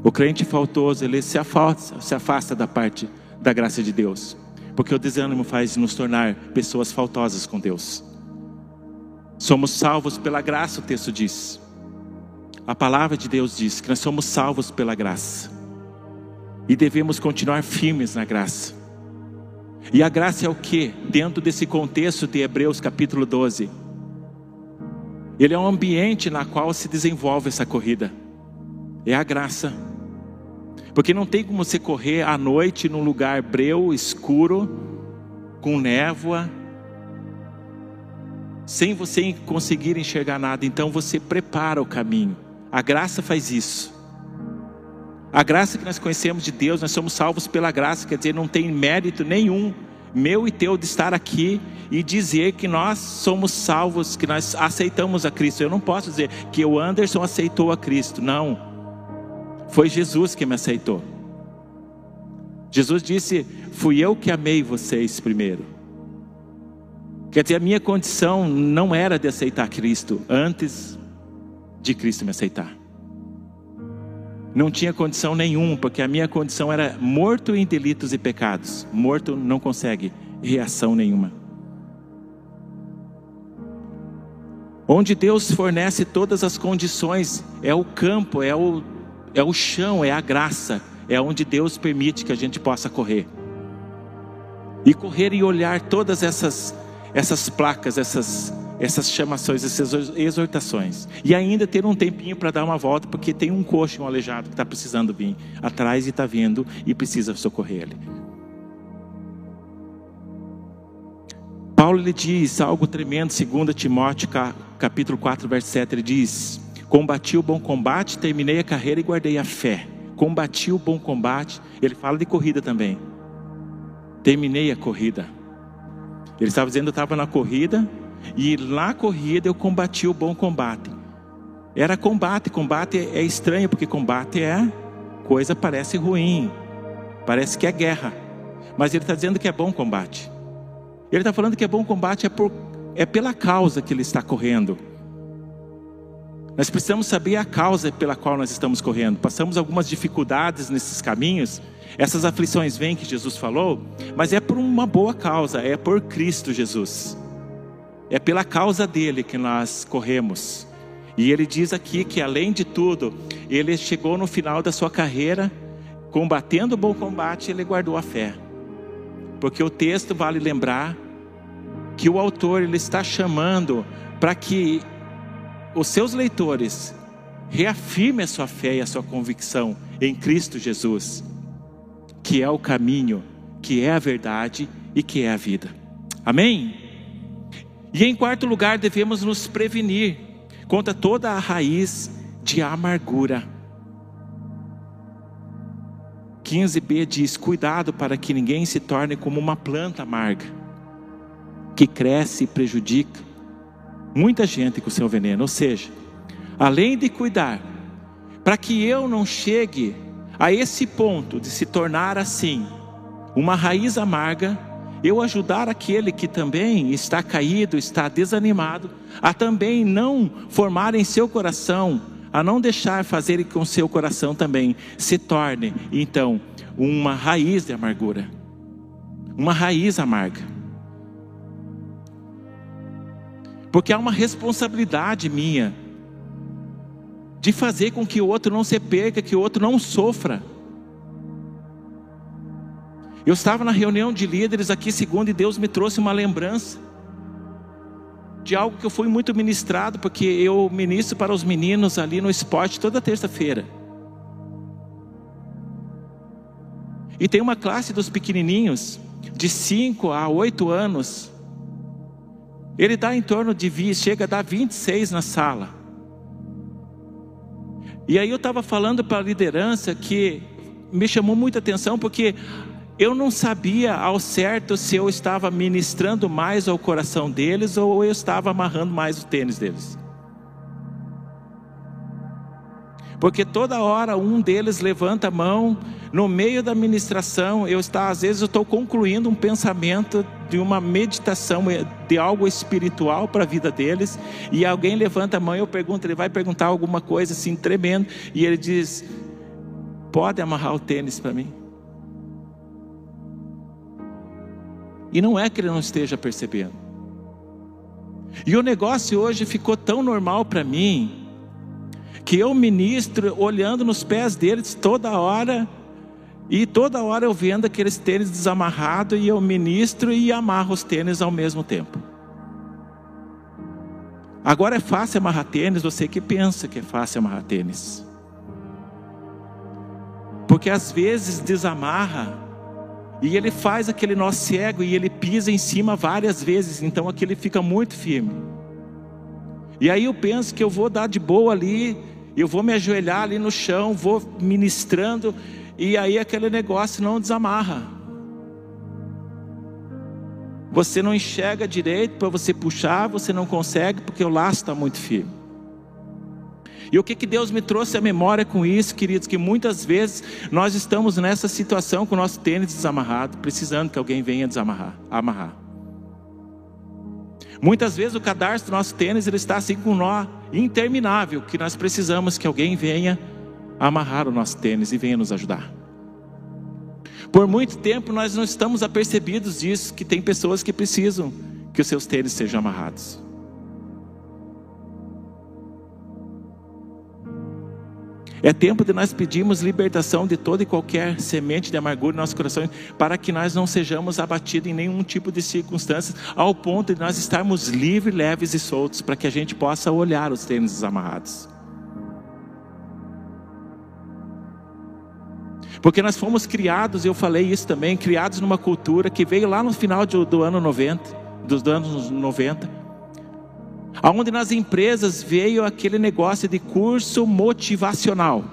S1: O crente faltoso, ele se afasta, se afasta da parte da graça de Deus, porque o desânimo faz nos tornar pessoas faltosas com Deus. Somos salvos pela graça, o texto diz. A palavra de Deus diz que nós somos salvos pela graça e devemos continuar firmes na graça. E a graça é o que? Dentro desse contexto de Hebreus capítulo 12. Ele é um ambiente na qual se desenvolve essa corrida. É a graça. Porque não tem como você correr à noite num lugar breu, escuro, com névoa, sem você conseguir enxergar nada. Então você prepara o caminho. A graça faz isso. A graça que nós conhecemos de Deus, nós somos salvos pela graça, quer dizer, não tem mérito nenhum meu e teu de estar aqui e dizer que nós somos salvos, que nós aceitamos a Cristo. Eu não posso dizer que o Anderson aceitou a Cristo, não. Foi Jesus que me aceitou. Jesus disse: Fui eu que amei vocês primeiro. Quer dizer, a minha condição não era de aceitar Cristo antes de Cristo me aceitar. Não tinha condição nenhuma, porque a minha condição era morto em delitos e pecados. Morto não consegue reação nenhuma. Onde Deus fornece todas as condições, é o campo, é o, é o chão, é a graça, é onde Deus permite que a gente possa correr. E correr e olhar todas essas, essas placas, essas, essas chamações, essas exortações. E ainda ter um tempinho para dar uma volta, porque tem um coxo, um aleijado que está precisando vir atrás e está vindo e precisa socorrer ele. Paulo lhe diz algo tremendo, 2 Timóteo capítulo 4, verso 7, ele diz: Combati o bom combate, terminei a carreira e guardei a fé. Combati o bom combate, ele fala de corrida também. Terminei a corrida. Ele estava dizendo: eu estava na corrida, e na corrida eu combati o bom combate. Era combate, combate é estranho, porque combate é coisa parece ruim, parece que é guerra. Mas ele está dizendo que é bom combate. Ele está falando que é bom combate é, por, é pela causa que ele está correndo. Nós precisamos saber a causa pela qual nós estamos correndo. Passamos algumas dificuldades nesses caminhos. Essas aflições vêm que Jesus falou, mas é por uma boa causa, é por Cristo Jesus. É pela causa dele que nós corremos. E ele diz aqui que, além de tudo, ele chegou no final da sua carreira, combatendo o bom combate, ele guardou a fé. Porque o texto vale lembrar que o autor ele está chamando para que os seus leitores reafirmem a sua fé e a sua convicção em Cristo Jesus, que é o caminho, que é a verdade e que é a vida. Amém? E em quarto lugar, devemos nos prevenir contra toda a raiz de amargura. 15b diz: Cuidado para que ninguém se torne como uma planta amarga, que cresce e prejudica muita gente com seu veneno. Ou seja, além de cuidar, para que eu não chegue a esse ponto de se tornar assim, uma raiz amarga, eu ajudar aquele que também está caído, está desanimado, a também não formar em seu coração, a não deixar fazer com seu coração também se torne, então, uma raiz de amargura, uma raiz amarga. Porque há uma responsabilidade minha de fazer com que o outro não se perca, que o outro não sofra. Eu estava na reunião de líderes aqui segundo e Deus me trouxe uma lembrança de algo que eu fui muito ministrado, porque eu ministro para os meninos ali no esporte toda terça-feira. E tem uma classe dos pequenininhos, de 5 a 8 anos. Ele dá em torno de, chega a dar 26 na sala. E aí eu estava falando para a liderança que me chamou muita atenção, porque eu não sabia ao certo se eu estava ministrando mais ao coração deles ou eu estava amarrando mais o tênis deles. Porque toda hora um deles levanta a mão, no meio da ministração, eu está, às vezes eu estou concluindo um pensamento de uma meditação de algo espiritual para a vida deles, e alguém levanta a mão e eu pergunto, ele vai perguntar alguma coisa assim tremendo, e ele diz: Pode amarrar o tênis para mim? E não é que ele não esteja percebendo. E o negócio hoje ficou tão normal para mim, que eu ministro olhando nos pés deles toda hora, e toda hora eu vendo aqueles tênis desamarrados, e eu ministro e amarro os tênis ao mesmo tempo. Agora é fácil amarrar tênis, você que pensa que é fácil amarrar tênis. Porque às vezes desamarra, e ele faz aquele nó cego e ele pisa em cima várias vezes, então aquele fica muito firme. E aí eu penso que eu vou dar de boa ali, eu vou me ajoelhar ali no chão, vou ministrando, e aí aquele negócio não desamarra. Você não enxerga direito para você puxar, você não consegue porque o laço está muito firme. E o que, que Deus me trouxe à memória com isso, queridos? Que muitas vezes nós estamos nessa situação com o nosso tênis desamarrado, precisando que alguém venha desamarrar, amarrar. Muitas vezes o cadarço do nosso tênis ele está assim com um nó interminável, que nós precisamos que alguém venha amarrar o nosso tênis e venha nos ajudar. Por muito tempo nós não estamos apercebidos disso, que tem pessoas que precisam que os seus tênis sejam amarrados. É tempo de nós pedirmos libertação de toda e qualquer semente de amargura em nosso coração, para que nós não sejamos abatidos em nenhum tipo de circunstâncias, ao ponto de nós estarmos livres, leves e soltos, para que a gente possa olhar os tênis desamarrados. Porque nós fomos criados, eu falei isso também, criados numa cultura que veio lá no final do, do ano 90, dos anos 90 Aonde nas empresas veio aquele negócio de curso motivacional.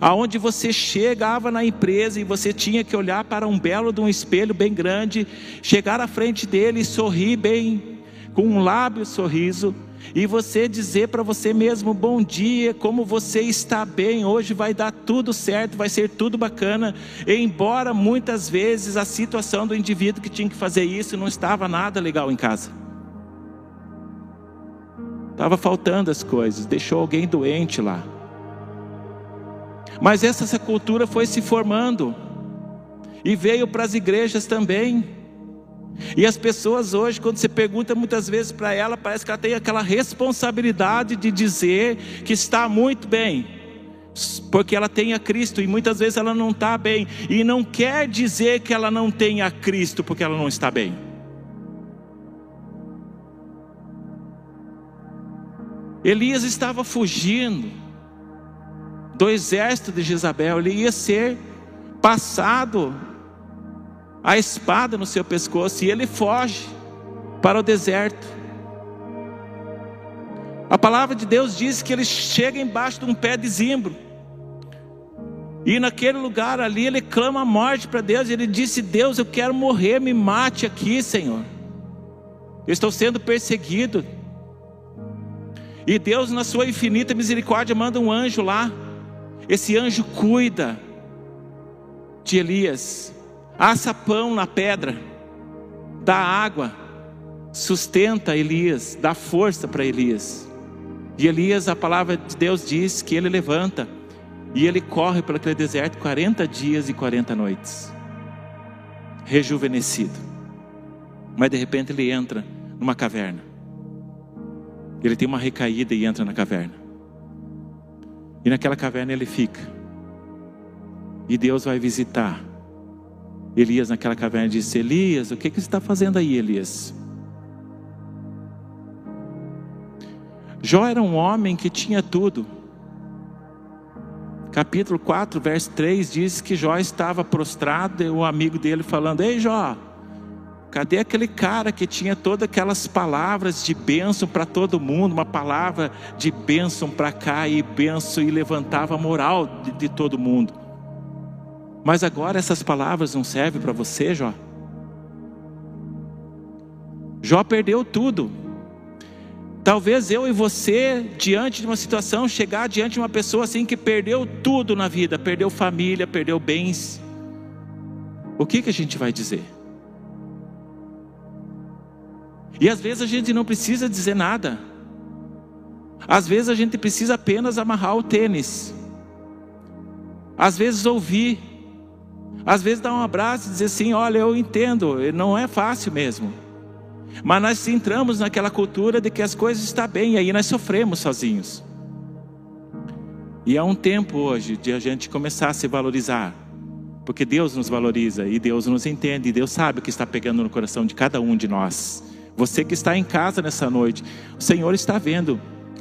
S1: Aonde você chegava na empresa e você tinha que olhar para um belo de um espelho bem grande, chegar à frente dele e sorrir bem, com um lábio sorriso, e você dizer para você mesmo: Bom dia, como você está bem, hoje vai dar tudo certo, vai ser tudo bacana. embora muitas vezes a situação do indivíduo que tinha que fazer isso não estava nada legal em casa. Estava faltando as coisas, deixou alguém doente lá. Mas essa, cultura foi se formando e veio para as igrejas também. E as pessoas hoje, quando você pergunta muitas vezes para ela, parece que ela tem aquela responsabilidade de dizer que está muito bem, porque ela tem a Cristo, e muitas vezes ela não está bem, e não quer dizer que ela não tem a Cristo, porque ela não está bem. Elias estava fugindo do exército de Jezabel, ele ia ser passado a espada no seu pescoço e ele foge para o deserto. A palavra de Deus diz que ele chega embaixo de um pé de zimbro. E naquele lugar ali ele clama a morte para Deus. Ele disse: Deus, eu quero morrer, me mate aqui, Senhor. Eu estou sendo perseguido. E Deus, na sua infinita misericórdia, manda um anjo lá. Esse anjo cuida de Elias, assa pão na pedra, dá água, sustenta Elias, dá força para Elias. E Elias, a palavra de Deus diz que ele levanta e ele corre pelo aquele deserto 40 dias e 40 noites, rejuvenescido. Mas de repente ele entra numa caverna. Ele tem uma recaída e entra na caverna. E naquela caverna ele fica. E Deus vai visitar Elias naquela caverna e disse: Elias, o que, que você está fazendo aí, Elias? Jó era um homem que tinha tudo. Capítulo 4, verso 3 diz que Jó estava prostrado e o amigo dele falando: Ei, Jó, Cadê aquele cara que tinha todas aquelas palavras de bênção para todo mundo, uma palavra de bênção para cá e bênção e levantava a moral de, de todo mundo? Mas agora essas palavras não servem para você, Jó? Jó perdeu tudo. Talvez eu e você, diante de uma situação, chegar diante de uma pessoa assim que perdeu tudo na vida, perdeu família, perdeu bens. O que, que a gente vai dizer? E às vezes a gente não precisa dizer nada. Às vezes a gente precisa apenas amarrar o tênis. Às vezes ouvir. Às vezes dar um abraço e dizer assim: Olha, eu entendo, não é fácil mesmo. Mas nós entramos naquela cultura de que as coisas estão bem, e aí nós sofremos sozinhos. E é um tempo hoje de a gente começar a se valorizar, porque Deus nos valoriza e Deus nos entende, e Deus sabe o que está pegando no coração de cada um de nós. Você que está em casa nessa noite, o Senhor está vendo,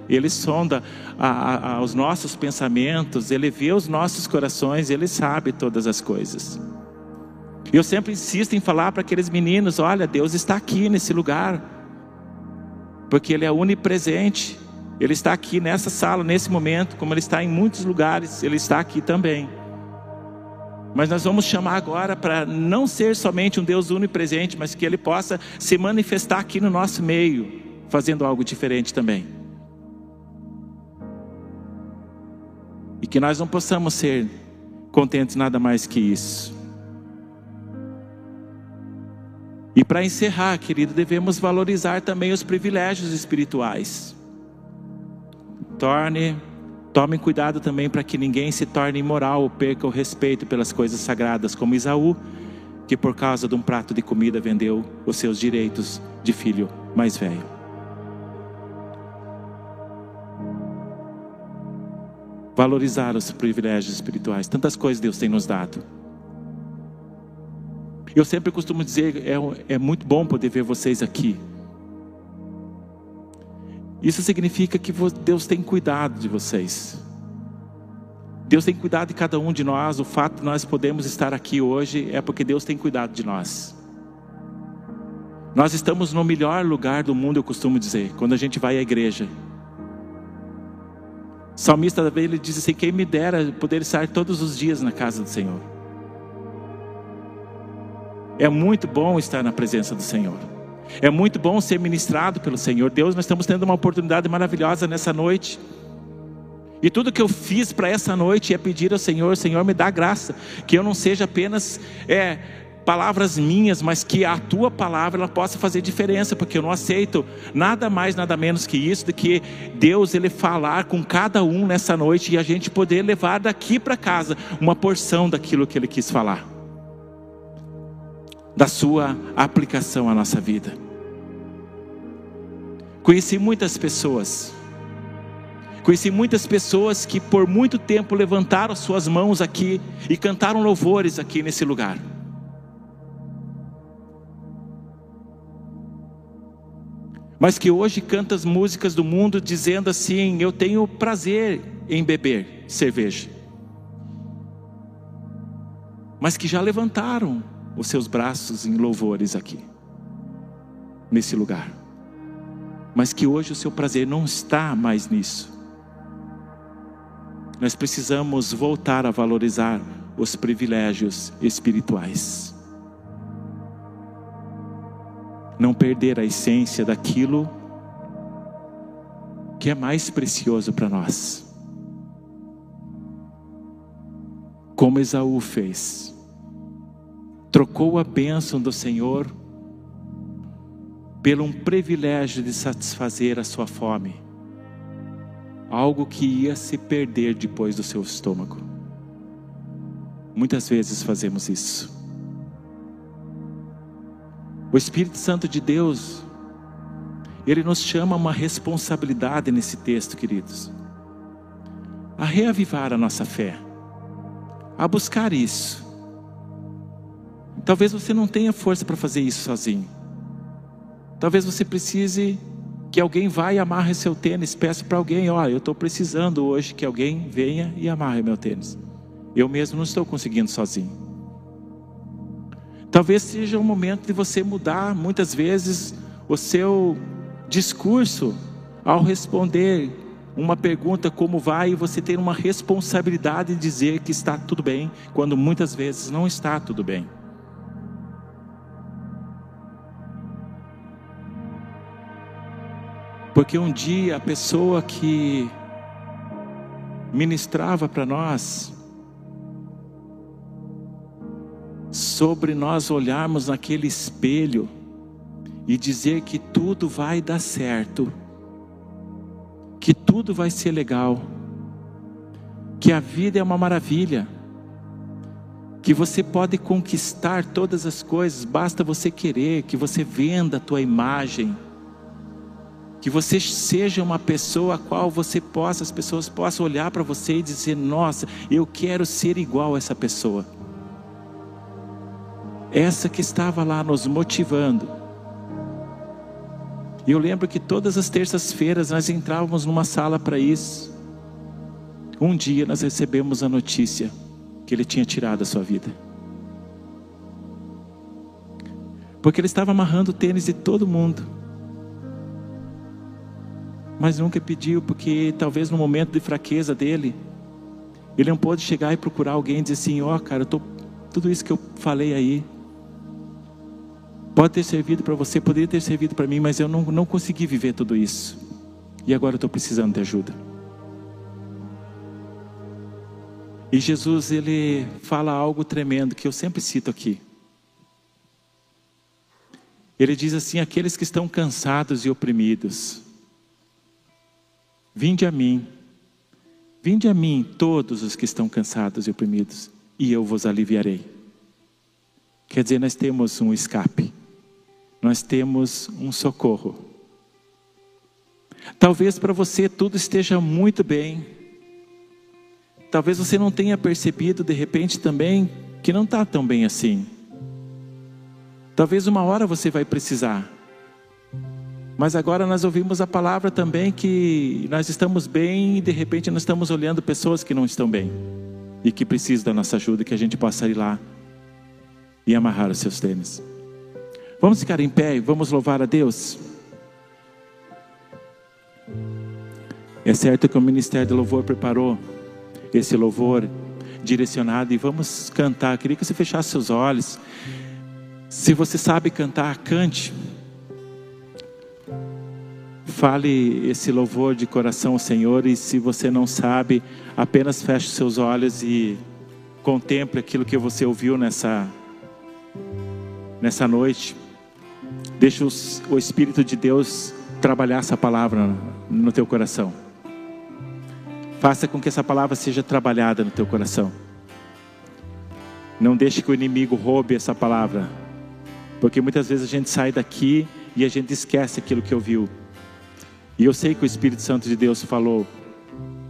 S1: Ele sonda a, a, os nossos pensamentos, Ele vê os nossos corações, Ele sabe todas as coisas. Eu sempre insisto em falar para aqueles meninos: olha, Deus está aqui nesse lugar, porque Ele é onipresente. Ele está aqui nessa sala, nesse momento, como Ele está em muitos lugares, Ele está aqui também. Mas nós vamos chamar agora para não ser somente um Deus onipresente, mas que Ele possa se manifestar aqui no nosso meio, fazendo algo diferente também. E que nós não possamos ser contentes nada mais que isso. E para encerrar, querido, devemos valorizar também os privilégios espirituais. Torne, tome cuidado também para que ninguém se torne imoral ou perca o respeito pelas coisas sagradas, como Isaú, que por causa de um prato de comida vendeu os seus direitos de filho mais velho. Valorizar os privilégios espirituais, tantas coisas Deus tem nos dado. Eu sempre costumo dizer, é, é muito bom poder ver vocês aqui. Isso significa que Deus tem cuidado de vocês. Deus tem cuidado de cada um de nós. O fato de nós podermos estar aqui hoje é porque Deus tem cuidado de nós. Nós estamos no melhor lugar do mundo, eu costumo dizer, quando a gente vai à igreja. O salmista ele diz assim: Quem me dera poder estar todos os dias na casa do Senhor. É muito bom estar na presença do Senhor. É muito bom ser ministrado pelo Senhor. Deus, nós estamos tendo uma oportunidade maravilhosa nessa noite. E tudo que eu fiz para essa noite é pedir ao Senhor, Senhor, me dá graça, que eu não seja apenas é, palavras minhas, mas que a tua palavra ela possa fazer diferença, porque eu não aceito nada mais, nada menos que isso, do que Deus ele falar com cada um nessa noite e a gente poder levar daqui para casa uma porção daquilo que ele quis falar da sua aplicação à nossa vida. Conheci muitas pessoas, conheci muitas pessoas que por muito tempo levantaram suas mãos aqui e cantaram louvores aqui nesse lugar. Mas que hoje canta as músicas do mundo dizendo assim: Eu tenho prazer em beber cerveja. Mas que já levantaram os seus braços em louvores aqui, nesse lugar. Mas que hoje o seu prazer não está mais nisso. Nós precisamos voltar a valorizar os privilégios espirituais. Não perder a essência daquilo que é mais precioso para nós. Como Esaú fez trocou a bênção do Senhor pelo um privilégio de satisfazer a sua fome, algo que ia se perder depois do seu estômago. Muitas vezes fazemos isso. O Espírito Santo de Deus, ele nos chama a uma responsabilidade nesse texto, queridos, a reavivar a nossa fé, a buscar isso Talvez você não tenha força para fazer isso sozinho. Talvez você precise que alguém vá e amarre seu tênis. Peça para alguém: Ó, oh, eu estou precisando hoje que alguém venha e amarre meu tênis. Eu mesmo não estou conseguindo sozinho. Talvez seja o momento de você mudar muitas vezes o seu discurso ao responder uma pergunta como vai e você ter uma responsabilidade de dizer que está tudo bem, quando muitas vezes não está tudo bem. Porque um dia a pessoa que ministrava para nós sobre nós olharmos naquele espelho e dizer que tudo vai dar certo que tudo vai ser legal, que a vida é uma maravilha, que você pode conquistar todas as coisas, basta você querer, que você venda a tua imagem, que você seja uma pessoa a qual você possa, as pessoas possam olhar para você e dizer: Nossa, eu quero ser igual a essa pessoa. Essa que estava lá nos motivando e eu lembro que todas as terças-feiras nós entrávamos numa sala para isso. Um dia nós recebemos a notícia que ele tinha tirado a sua vida. Porque ele estava amarrando o tênis de todo mundo. Mas nunca pediu, porque talvez no momento de fraqueza dele, ele não pôde chegar e procurar alguém e dizer assim: Ó, oh, cara, eu tô, tudo isso que eu falei aí, Pode ter servido para você, poderia ter servido para mim, mas eu não, não consegui viver tudo isso. E agora eu estou precisando de ajuda. E Jesus, ele fala algo tremendo que eu sempre cito aqui. Ele diz assim: aqueles que estão cansados e oprimidos, vinde a mim, vinde a mim, todos os que estão cansados e oprimidos, e eu vos aliviarei. Quer dizer, nós temos um escape nós temos um socorro. Talvez para você tudo esteja muito bem. Talvez você não tenha percebido de repente também que não está tão bem assim. Talvez uma hora você vai precisar. Mas agora nós ouvimos a palavra também que nós estamos bem e de repente nós estamos olhando pessoas que não estão bem e que precisam da nossa ajuda, que a gente possa ir lá e amarrar os seus tênis. Vamos ficar em pé e vamos louvar a Deus. É certo que o Ministério do Louvor preparou esse louvor direcionado e vamos cantar. Eu queria que você fechasse seus olhos. Se você sabe cantar, cante. Fale esse louvor de coração ao Senhor e se você não sabe, apenas feche seus olhos e contemple aquilo que você ouviu nessa nessa noite. Deixa o Espírito de Deus trabalhar essa palavra no teu coração. Faça com que essa palavra seja trabalhada no teu coração. Não deixe que o inimigo roube essa palavra. Porque muitas vezes a gente sai daqui e a gente esquece aquilo que ouviu. E eu sei que o Espírito Santo de Deus falou,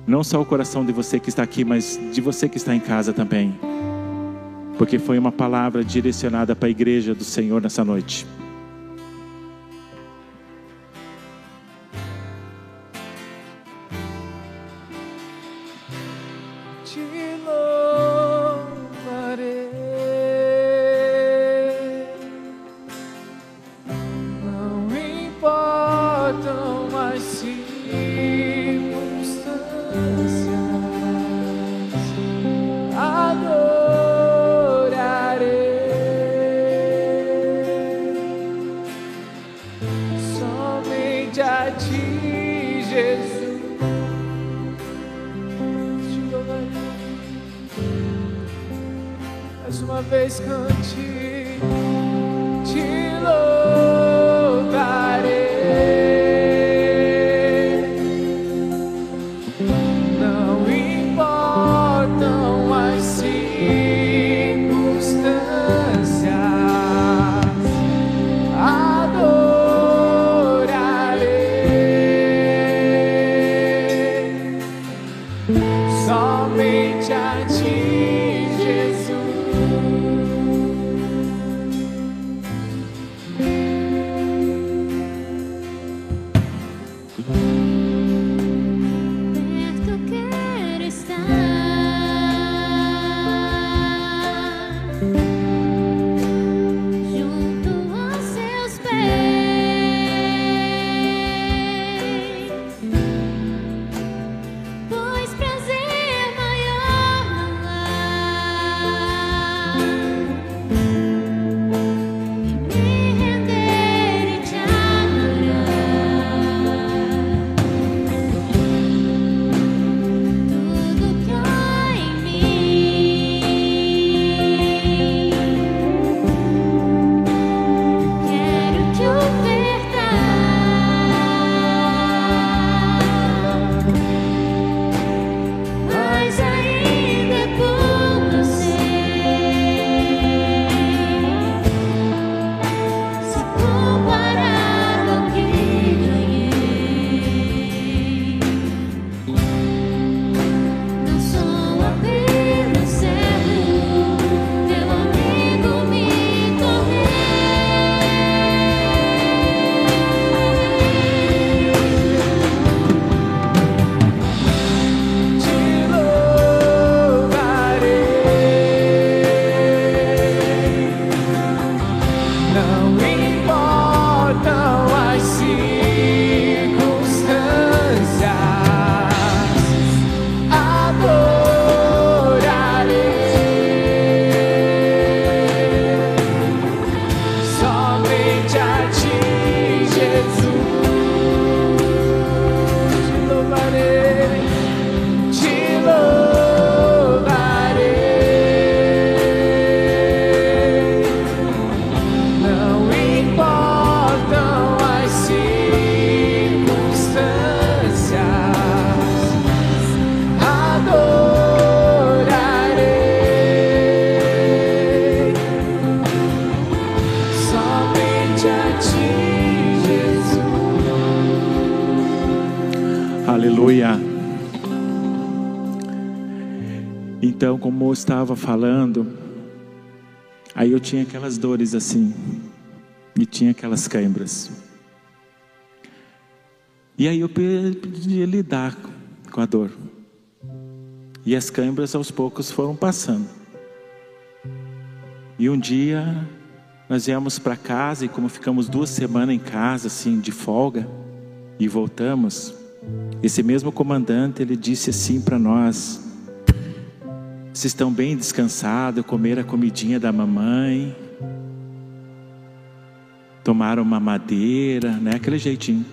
S1: não só o coração de você que está aqui, mas de você que está em casa também. Porque foi uma palavra direcionada para a igreja do Senhor nessa noite. De novo. good. Tinha aquelas dores assim, e tinha aquelas câimbras. E aí eu podia lidar com a dor. E as câimbras aos poucos foram passando. E um dia nós viemos para casa e como ficamos duas semanas em casa assim de folga e voltamos, esse mesmo comandante ele disse assim para nós: vocês estão bem descansados, comeram a comidinha da mamãe, tomaram uma madeira, né? Aquele jeitinho.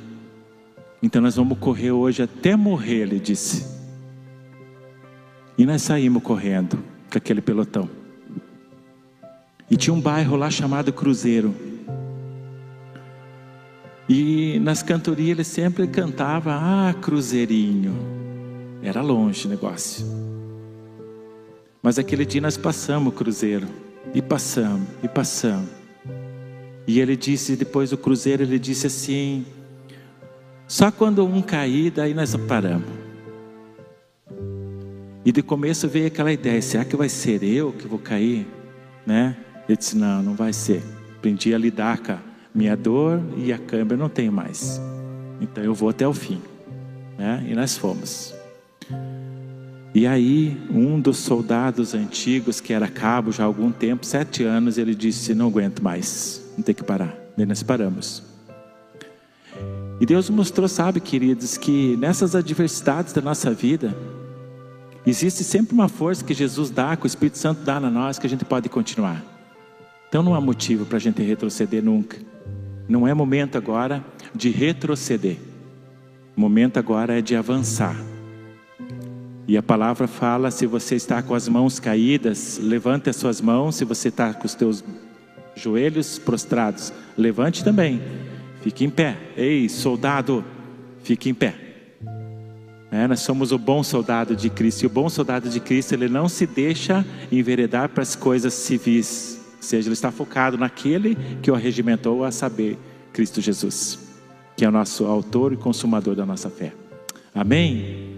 S1: Então nós vamos correr hoje até morrer, ele disse. E nós saímos correndo com aquele pelotão. E tinha um bairro lá chamado Cruzeiro. E nas cantorias ele sempre cantava: Ah, Cruzeirinho. Era longe o negócio. Mas aquele dia nós passamos o Cruzeiro. E passamos, e passamos. E ele disse, depois do Cruzeiro, ele disse assim: Só quando um cair, daí nós paramos. E de começo veio aquela ideia: será que vai ser eu que vou cair? Né? Ele disse: Não, não vai ser. Aprendi a lidar com a minha dor e a câmera não tenho mais. Então eu vou até o fim. Né? E nós fomos. E aí, um dos soldados antigos, que era cabo já há algum tempo, sete anos, ele disse: Não aguento mais, não tem que parar. E nós paramos. E Deus mostrou, sabe, queridos, que nessas adversidades da nossa vida, existe sempre uma força que Jesus dá, que o Espírito Santo dá na nós, que a gente pode continuar. Então não há motivo para a gente retroceder nunca. Não é momento agora de retroceder. O momento agora é de avançar. E a palavra fala: se você está com as mãos caídas, levante as suas mãos. Se você está com os teus joelhos prostrados, levante também. Fique em pé. Ei, soldado, fique em pé. É, nós somos o bom soldado de Cristo. E o bom soldado de Cristo, ele não se deixa enveredar para as coisas civis seja, ele está focado naquele que o arregimentou, a saber, Cristo Jesus, que é o nosso autor e consumador da nossa fé. Amém?